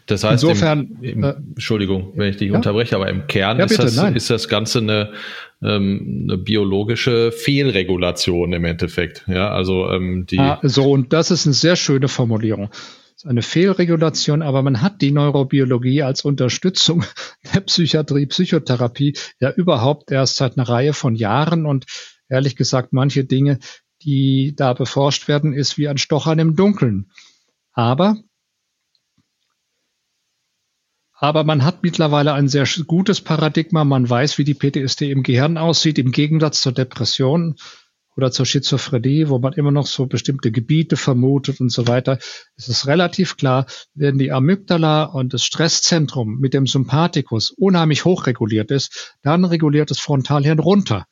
Das heißt, Insofern, im, im, äh, Entschuldigung, wenn ich dich ja? unterbreche, aber im Kern ja, bitte, ist, das, ist das Ganze eine, ähm, eine biologische Fehlregulation im Endeffekt. Ja, also ähm, die. Ah, so und das ist eine sehr schöne Formulierung. eine Fehlregulation, aber man hat die Neurobiologie als Unterstützung der Psychiatrie, Psychotherapie ja überhaupt erst seit einer Reihe von Jahren und ehrlich gesagt manche Dinge, die da beforscht werden, ist wie ein Stochern im Dunkeln. Aber aber man hat mittlerweile ein sehr gutes Paradigma. Man weiß, wie die PTSD im Gehirn aussieht, im Gegensatz zur Depression oder zur Schizophrenie, wo man immer noch so bestimmte Gebiete vermutet und so weiter. Es ist relativ klar, wenn die Amygdala und das Stresszentrum mit dem Sympathikus unheimlich hochreguliert ist, dann reguliert das Frontalhirn runter.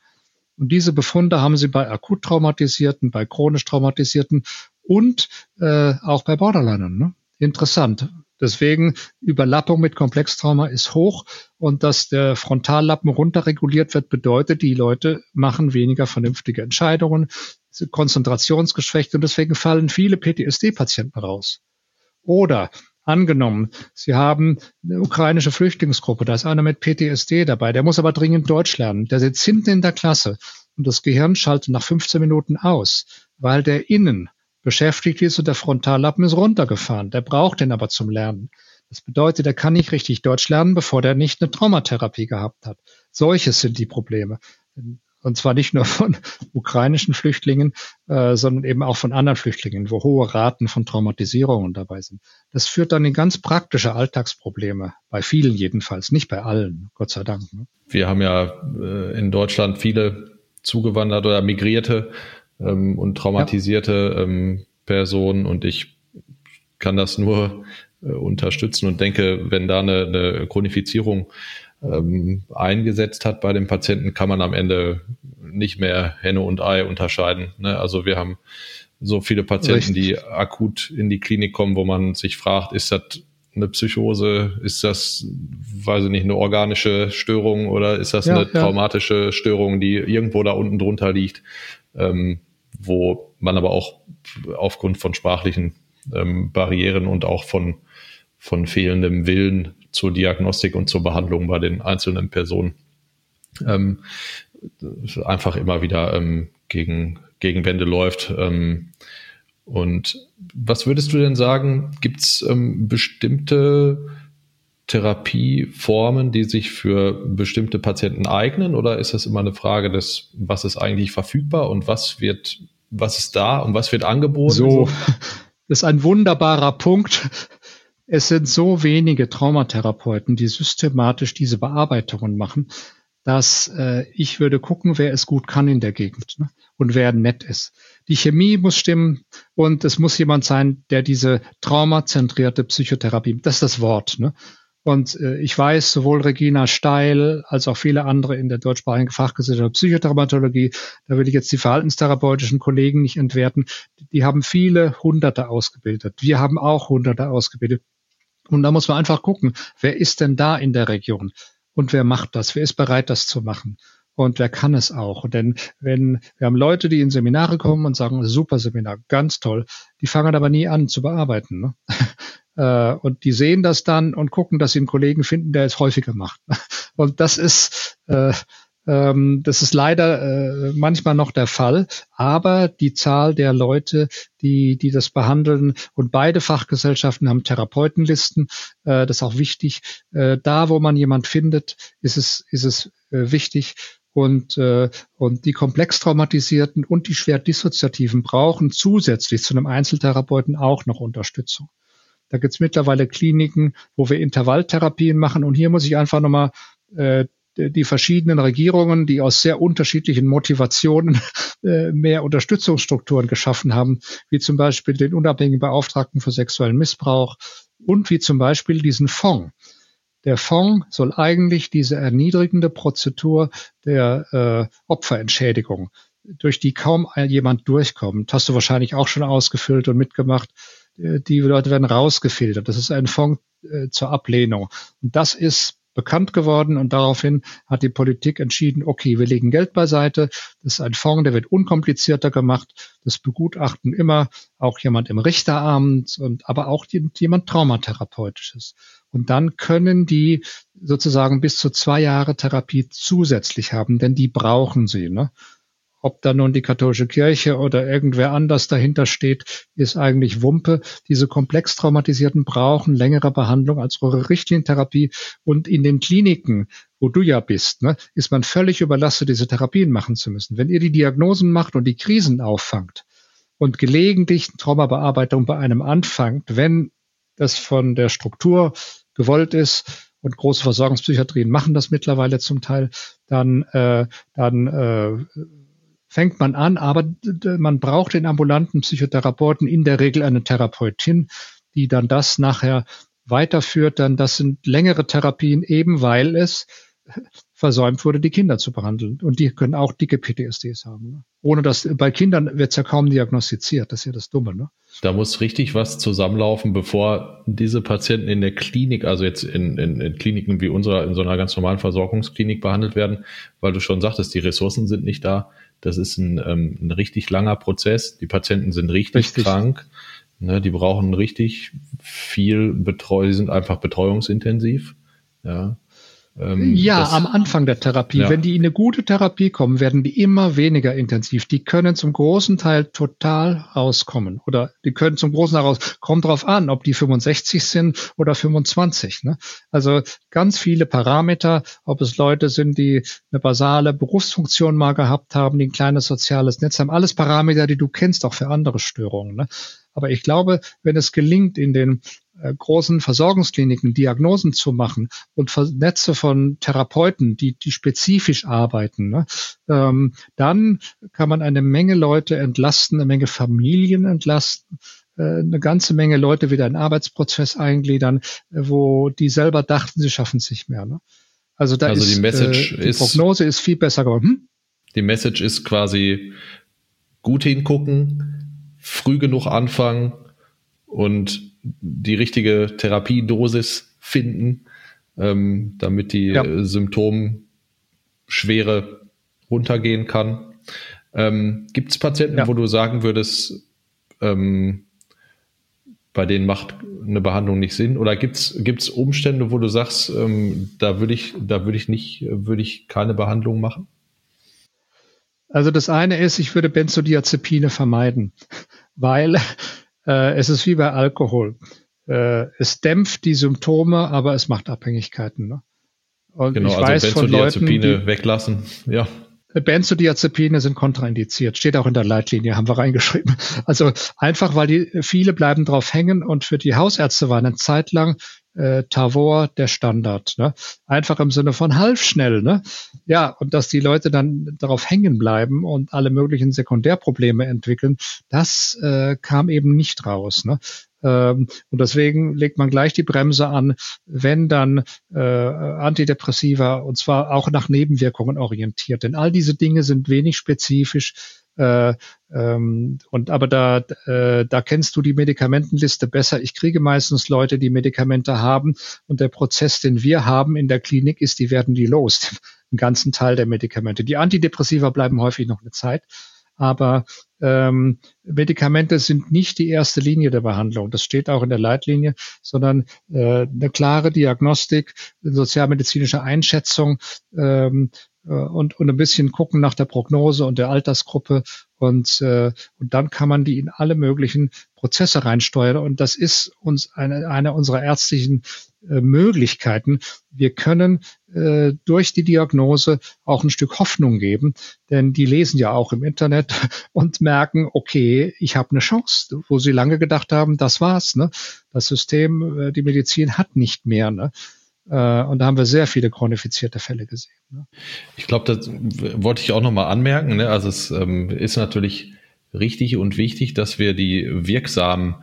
Und diese Befunde haben sie bei akut traumatisierten, bei chronisch traumatisierten und äh, auch bei Borderlinern. Ne? Interessant. Deswegen Überlappung mit Komplextrauma ist hoch und dass der Frontallappen runterreguliert wird, bedeutet, die Leute machen weniger vernünftige Entscheidungen, konzentrationsgeschwächt und deswegen fallen viele PTSD-Patienten raus. Oder angenommen, Sie haben eine ukrainische Flüchtlingsgruppe, da ist einer mit PTSD dabei, der muss aber dringend Deutsch lernen, der sitzt hinten in der Klasse und das Gehirn schaltet nach 15 Minuten aus, weil der innen beschäftigt ist und der Frontallappen ist runtergefahren. Der braucht den aber zum Lernen. Das bedeutet, er kann nicht richtig Deutsch lernen, bevor der nicht eine Traumatherapie gehabt hat. Solches sind die Probleme. Und zwar nicht nur von ukrainischen Flüchtlingen, äh, sondern eben auch von anderen Flüchtlingen, wo hohe Raten von Traumatisierungen dabei sind. Das führt dann in ganz praktische Alltagsprobleme, bei vielen jedenfalls, nicht bei allen, Gott sei Dank. Ne? Wir haben ja äh, in Deutschland viele zugewanderte oder migrierte ähm, und traumatisierte ja. ähm, Personen und ich kann das nur äh, unterstützen und denke, wenn da eine, eine Chronifizierung ähm, eingesetzt hat bei dem Patienten, kann man am Ende nicht mehr Henne und Ei unterscheiden. Ne? Also wir haben so viele Patienten, Richtig. die akut in die Klinik kommen, wo man sich fragt, ist das eine Psychose? Ist das, weiß ich nicht, eine organische Störung oder ist das ja, eine traumatische ja. Störung, die irgendwo da unten drunter liegt? Ähm, wo man aber auch aufgrund von sprachlichen ähm, Barrieren und auch von, von fehlendem Willen zur Diagnostik und zur Behandlung bei den einzelnen Personen ähm, einfach immer wieder ähm, gegen, gegen Wände läuft. Ähm, und was würdest du denn sagen, gibt es ähm, bestimmte Therapieformen, die sich für bestimmte Patienten eignen? Oder ist das immer eine Frage des, was ist eigentlich verfügbar und was wird, was ist da und was wird angeboten? So, das ist ein wunderbarer Punkt. Es sind so wenige Traumatherapeuten, die systematisch diese Bearbeitungen machen, dass äh, ich würde gucken, wer es gut kann in der Gegend ne? und wer nett ist. Die Chemie muss stimmen und es muss jemand sein, der diese traumazentrierte Psychotherapie, das ist das Wort, ne? Und äh, ich weiß, sowohl Regina Steil als auch viele andere in der deutschsprachigen Fachgesellschaft Psychotraumatologie, da will ich jetzt die verhaltenstherapeutischen Kollegen nicht entwerten, die haben viele Hunderte ausgebildet. Wir haben auch Hunderte ausgebildet. Und da muss man einfach gucken, wer ist denn da in der Region? Und wer macht das? Wer ist bereit, das zu machen? Und wer kann es auch? Denn wenn wir haben Leute, die in Seminare kommen und sagen, super Seminar, ganz toll, die fangen aber nie an zu bearbeiten. Ne? Äh, und die sehen das dann und gucken, dass sie einen Kollegen finden, der es häufiger macht. Und das ist, äh, ähm, das ist leider äh, manchmal noch der Fall. Aber die Zahl der Leute, die, die das behandeln und beide Fachgesellschaften haben Therapeutenlisten, äh, das ist auch wichtig. Äh, da, wo man jemand findet, ist es, ist es äh, wichtig. Und, äh, und die komplex traumatisierten und die schwer dissoziativen brauchen zusätzlich zu einem Einzeltherapeuten auch noch Unterstützung. Da gibt's mittlerweile Kliniken, wo wir Intervalltherapien machen. Und hier muss ich einfach nochmal äh, die verschiedenen Regierungen, die aus sehr unterschiedlichen Motivationen äh, mehr Unterstützungsstrukturen geschaffen haben, wie zum Beispiel den unabhängigen Beauftragten für sexuellen Missbrauch und wie zum Beispiel diesen Fonds. Der Fonds soll eigentlich diese erniedrigende Prozedur der äh, Opferentschädigung, durch die kaum jemand durchkommt, hast du wahrscheinlich auch schon ausgefüllt und mitgemacht, äh, die Leute werden rausgefiltert. Das ist ein Fonds äh, zur Ablehnung. Und das ist bekannt geworden und daraufhin hat die Politik entschieden, okay, wir legen Geld beiseite. Das ist ein Fonds, der wird unkomplizierter gemacht. Das begutachten immer auch jemand im Richteramt und aber auch jemand Traumatherapeutisches. Und dann können die sozusagen bis zu zwei Jahre Therapie zusätzlich haben, denn die brauchen sie. Ne? Ob da nun die katholische Kirche oder irgendwer anders dahinter steht, ist eigentlich Wumpe. Diese komplex Traumatisierten brauchen längere Behandlung als eure Richtlinientherapie. Und in den Kliniken, wo du ja bist, ne, ist man völlig überlastet, diese Therapien machen zu müssen. Wenn ihr die Diagnosen macht und die Krisen auffangt und gelegentlich Traumabearbeitung bei einem anfangt, wenn das von der Struktur gewollt ist, und große Versorgungspsychiatrien machen das mittlerweile zum Teil, dann, äh, dann äh, fängt man an, aber man braucht den ambulanten Psychotherapeuten in der Regel eine Therapeutin, die dann das nachher weiterführt. Dann das sind längere Therapien, eben weil es versäumt wurde, die Kinder zu behandeln. Und die können auch dicke PTSDs haben. Ne? Ohne dass bei Kindern wird es ja kaum diagnostiziert. Das ist ja das Dumme. Ne? Da muss richtig was zusammenlaufen, bevor diese Patienten in der Klinik, also jetzt in, in, in Kliniken wie unserer, in so einer ganz normalen Versorgungsklinik behandelt werden, weil du schon sagtest, die Ressourcen sind nicht da. Das ist ein, ähm, ein richtig langer Prozess. Die Patienten sind richtig, richtig. krank. Ne, die brauchen richtig viel Betreuung. Die sind einfach betreuungsintensiv. Ja. Ähm, ja, am Anfang der Therapie. Ja. Wenn die in eine gute Therapie kommen, werden die immer weniger intensiv. Die können zum großen Teil total rauskommen. Oder die können zum großen Teil raus. Kommt drauf an, ob die 65 sind oder 25. Ne? Also ganz viele Parameter, ob es Leute sind, die eine basale Berufsfunktion mal gehabt haben, die ein kleines soziales Netz haben. Alles Parameter, die du kennst, auch für andere Störungen. Ne? Aber ich glaube, wenn es gelingt, in den äh, großen Versorgungskliniken Diagnosen zu machen und Netze von Therapeuten, die, die spezifisch arbeiten, ne, ähm, dann kann man eine Menge Leute entlasten, eine Menge Familien entlasten, äh, eine ganze Menge Leute wieder in den Arbeitsprozess eingliedern, wo die selber dachten, sie schaffen es nicht mehr. Ne? Also da also ist die, Message äh, die Prognose ist viel besser geworden. Hm? Die Message ist quasi gut hingucken, früh genug anfangen und die richtige Therapiedosis finden, ähm, damit die ja. Äh, Symptomschwere runtergehen kann. Ähm, Gibt es Patienten, ja. wo du sagen würdest, ähm, bei denen macht eine Behandlung nicht Sinn? Oder gibt es Umstände, wo du sagst, ähm, da würde ich, da würde ich nicht, würde ich keine Behandlung machen? Also das eine ist, ich würde Benzodiazepine vermeiden, weil äh, es ist wie bei Alkohol. Äh, es dämpft die Symptome, aber es macht Abhängigkeiten. Ne? Und genau, ich also weiß von Leuten, die, weglassen. Ja. Benzodiazepine sind kontraindiziert, steht auch in der Leitlinie, haben wir reingeschrieben. Also einfach, weil die viele bleiben drauf hängen und für die Hausärzte war eine Zeit lang äh, Tavor der Standard. Ne? Einfach im Sinne von halb schnell. Ne? Ja, und dass die Leute dann darauf hängen bleiben und alle möglichen Sekundärprobleme entwickeln, das äh, kam eben nicht raus. Ne? Ähm, und deswegen legt man gleich die Bremse an, wenn dann äh, Antidepressiva und zwar auch nach Nebenwirkungen orientiert. Denn all diese Dinge sind wenig spezifisch äh, ähm, und aber da, äh, da kennst du die Medikamentenliste besser. Ich kriege meistens Leute, die Medikamente haben und der Prozess, den wir haben in der Klinik, ist, die werden die los, einen ganzen Teil der Medikamente. Die Antidepressiva bleiben häufig noch eine Zeit, aber ähm, Medikamente sind nicht die erste Linie der Behandlung. Das steht auch in der Leitlinie, sondern äh, eine klare Diagnostik, sozialmedizinische Einschätzung, ähm, äh, und, und ein bisschen gucken nach der Prognose und der Altersgruppe und, äh, und dann kann man die in alle möglichen Prozesse reinsteuern und das ist uns eine, eine unserer ärztlichen äh, Möglichkeiten. Wir können äh, durch die Diagnose auch ein Stück Hoffnung geben, denn die lesen ja auch im Internet und merken, okay, ich habe eine Chance, wo sie lange gedacht haben, das war's. Ne? Das System, äh, die Medizin hat nicht mehr. Ne? Äh, und da haben wir sehr viele chronifizierte Fälle gesehen. Ne? Ich glaube, das wollte ich auch nochmal anmerken. Ne? Also es ähm, ist natürlich richtig und wichtig, dass wir die wirksamen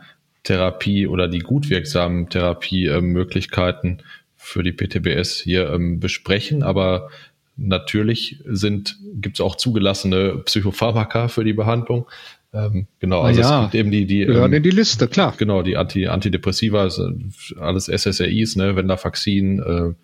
Therapie oder die gut wirksamen Therapiemöglichkeiten für die PTBS hier ähm, besprechen. Aber natürlich gibt es auch zugelassene Psychopharmaka für die Behandlung. Ähm, genau, also ja, es gibt eben die, die gehören ähm, in die Liste, klar. Genau, die Anti, Antidepressiva, also alles SSRIs, ne, Venlafaxin, äh,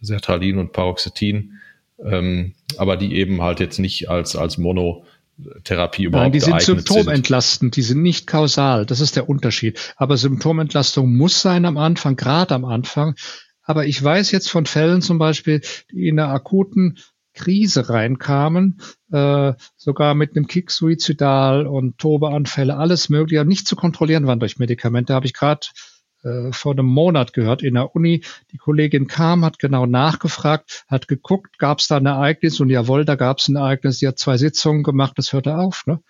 Sertralin und Paroxetin, ähm, aber die eben halt jetzt nicht als, als Monotherapie überhaupt Nein, die sind symptomentlastend, sind. die sind nicht kausal, das ist der Unterschied. Aber Symptomentlastung muss sein am Anfang, gerade am Anfang. Aber ich weiß jetzt von Fällen zum Beispiel, die in einer akuten Krise reinkamen, äh, sogar mit einem Kick suizidal und Tobeanfälle, alles mögliche, nicht zu kontrollieren waren durch Medikamente. Habe ich gerade äh, vor einem Monat gehört in der Uni. Die Kollegin kam, hat genau nachgefragt, hat geguckt, gab es da ein Ereignis und jawohl, da gab es ein Ereignis. Die hat zwei Sitzungen gemacht, das hörte auf. Ne?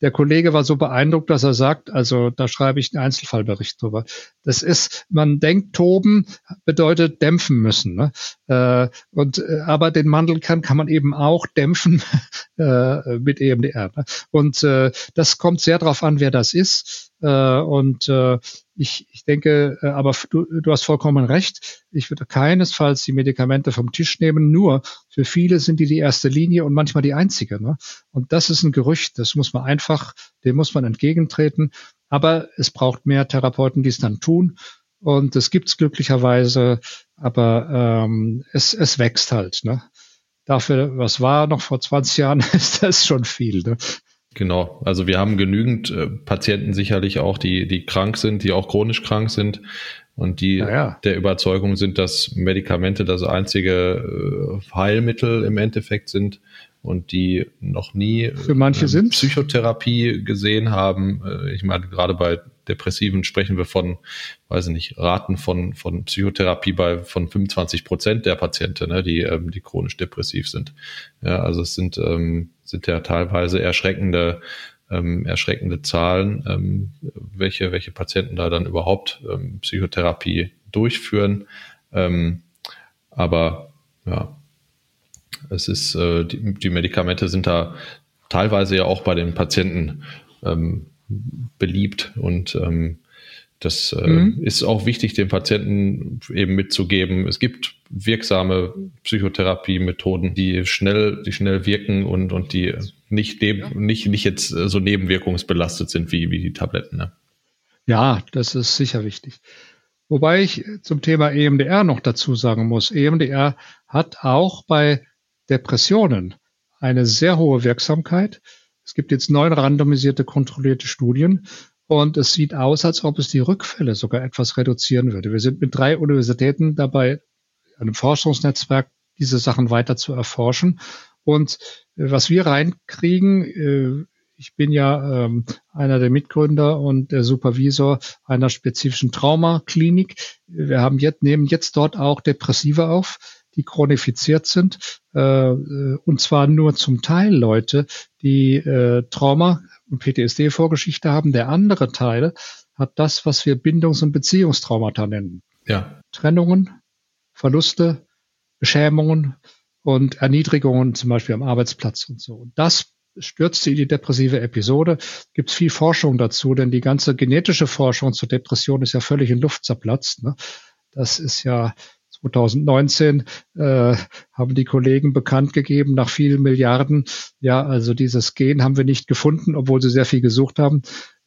Der Kollege war so beeindruckt, dass er sagt, also da schreibe ich einen Einzelfallbericht drüber. Das ist, man denkt, toben bedeutet dämpfen müssen. Ne? Äh, und äh, aber den Mandelkern kann man eben auch dämpfen äh, mit EMDR. Ne? Und äh, das kommt sehr darauf an, wer das ist. Äh, und äh, ich, ich denke, äh, aber du, du hast vollkommen recht. Ich würde keinesfalls die Medikamente vom Tisch nehmen. Nur für viele sind die die erste Linie und manchmal die einzige. Ne? Und das ist ein Gerücht. Das muss man einfach, dem muss man entgegentreten. Aber es braucht mehr Therapeuten, die es dann tun. Und das gibt's glücklicherweise. Aber ähm, es, es wächst halt. Ne? Dafür, was war noch vor 20 Jahren, ist das schon viel. Ne? Genau, also wir haben genügend äh, Patienten sicherlich auch, die, die krank sind, die auch chronisch krank sind und die ja. der Überzeugung sind, dass Medikamente das einzige äh, Heilmittel im Endeffekt sind und die noch nie Für manche äh, Psychotherapie gesehen haben. Äh, ich meine, gerade bei Depressiven sprechen wir von, weiß ich nicht, Raten von, von Psychotherapie bei von 25 Prozent der Patienten, ne, die, ähm, die chronisch depressiv sind. Ja, also es sind, ähm, sind ja teilweise erschreckende, ähm, erschreckende Zahlen, ähm, welche, welche Patienten da dann überhaupt ähm, Psychotherapie durchführen. Ähm, aber ja, es ist, äh, die, die Medikamente sind da teilweise ja auch bei den Patienten ähm, beliebt und ähm, das äh, mhm. ist auch wichtig, den Patienten eben mitzugeben. Es gibt wirksame Psychotherapie-Methoden, die schnell, die schnell wirken und, und die nicht, ja. nicht, nicht jetzt so nebenwirkungsbelastet sind wie, wie die Tabletten. Ne? Ja, das ist sicher wichtig. Wobei ich zum Thema EMDR noch dazu sagen muss, EMDR hat auch bei Depressionen eine sehr hohe Wirksamkeit. Es gibt jetzt neun randomisierte, kontrollierte Studien und es sieht aus, als ob es die Rückfälle sogar etwas reduzieren würde. Wir sind mit drei Universitäten dabei, einem Forschungsnetzwerk, diese Sachen weiter zu erforschen. Und äh, was wir reinkriegen, äh, ich bin ja ähm, einer der Mitgründer und der Supervisor einer spezifischen Traumaklinik. Wir haben jetzt, nehmen jetzt dort auch Depressive auf die chronifiziert sind, äh, und zwar nur zum Teil Leute, die äh, Trauma und PTSD-Vorgeschichte haben. Der andere Teil hat das, was wir Bindungs- und Beziehungstraumata nennen. Ja. Trennungen, Verluste, Beschämungen und Erniedrigungen, zum Beispiel am Arbeitsplatz und so. Und das stürzt in die depressive Episode. Gibt viel Forschung dazu, denn die ganze genetische Forschung zur Depression ist ja völlig in Luft zerplatzt. Ne? Das ist ja 2019 äh, haben die Kollegen bekannt gegeben, nach vielen Milliarden, ja, also dieses Gen haben wir nicht gefunden, obwohl sie sehr viel gesucht haben.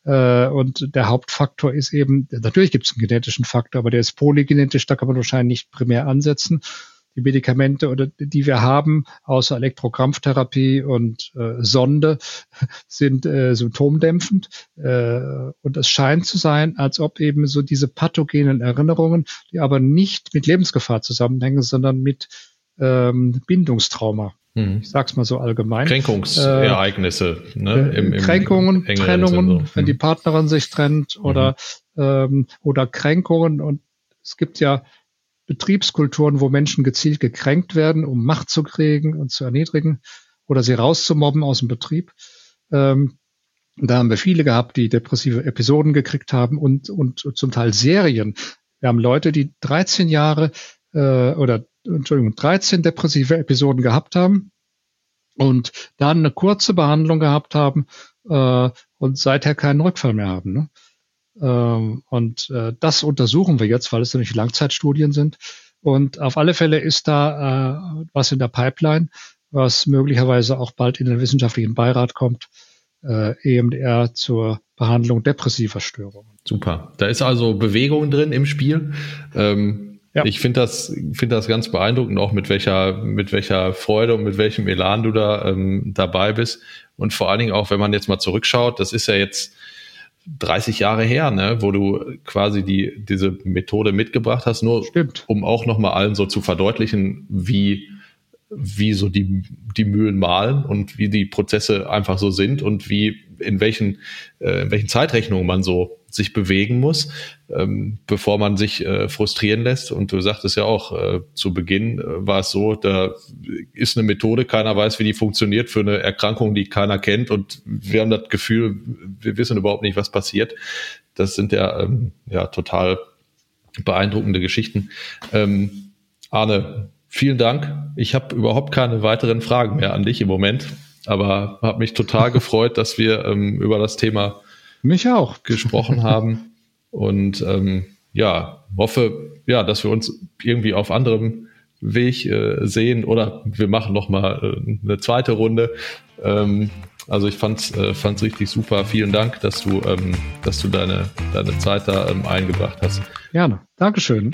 Äh, und der Hauptfaktor ist eben, natürlich gibt es einen genetischen Faktor, aber der ist polygenetisch, da kann man wahrscheinlich nicht primär ansetzen die Medikamente oder die wir haben, außer Elektrokrampftherapie und äh, Sonde, sind äh, symptomdämpfend. Äh, und es scheint zu sein, als ob eben so diese pathogenen Erinnerungen, die aber nicht mit Lebensgefahr zusammenhängen, sondern mit ähm, Bindungstrauma Mhm. Ich sag's mal so allgemein. Kränkungsereignisse, äh, ne? Im, im Kränkungen, Trennungen, so. wenn die mhm. Partnerin sich trennt oder, mhm. ähm, oder Kränkungen. Und es gibt ja Betriebskulturen, wo Menschen gezielt gekränkt werden, um Macht zu kriegen und zu erniedrigen oder sie rauszumobben aus dem Betrieb. Ähm, da haben wir viele gehabt, die depressive Episoden gekriegt haben und, und zum Teil Serien. Wir haben Leute, die 13 Jahre äh, oder Entschuldigung, 13 depressive Episoden gehabt haben und dann eine kurze Behandlung gehabt haben äh, und seither keinen Rückfall mehr haben. Ne? Ähm, und äh, das untersuchen wir jetzt, weil es nämlich Langzeitstudien sind. Und auf alle Fälle ist da äh, was in der Pipeline, was möglicherweise auch bald in den wissenschaftlichen Beirat kommt, äh, EMDR zur Behandlung depressiver Störungen. Super. Da ist also Bewegung drin im Spiel. Ähm ja. Ich finde das, finde das ganz beeindruckend, auch mit welcher, mit welcher Freude und mit welchem Elan du da ähm, dabei bist. Und vor allen Dingen auch, wenn man jetzt mal zurückschaut, das ist ja jetzt 30 Jahre her, ne, wo du quasi die, diese Methode mitgebracht hast, nur Stimmt. um auch nochmal allen so zu verdeutlichen, wie, wie so die, die Mühlen malen und wie die Prozesse einfach so sind und wie, in welchen, äh, in welchen Zeitrechnungen man so sich bewegen muss, ähm, bevor man sich äh, frustrieren lässt. Und du sagtest ja auch, äh, zu Beginn äh, war es so, da ist eine Methode, keiner weiß, wie die funktioniert für eine Erkrankung, die keiner kennt. Und wir haben das Gefühl, wir wissen überhaupt nicht, was passiert. Das sind ja, ähm, ja total beeindruckende Geschichten. Ähm, Arne, vielen Dank. Ich habe überhaupt keine weiteren Fragen mehr an dich im Moment, aber habe mich total gefreut, dass wir ähm, über das Thema mich auch. Gesprochen haben. Und ähm, ja, hoffe, ja, dass wir uns irgendwie auf anderem Weg äh, sehen oder wir machen noch mal äh, eine zweite Runde. Ähm, also ich fand's, äh, fand's richtig super. Vielen Dank, dass du, ähm, dass du deine, deine Zeit da ähm, eingebracht hast. Gerne. Dankeschön.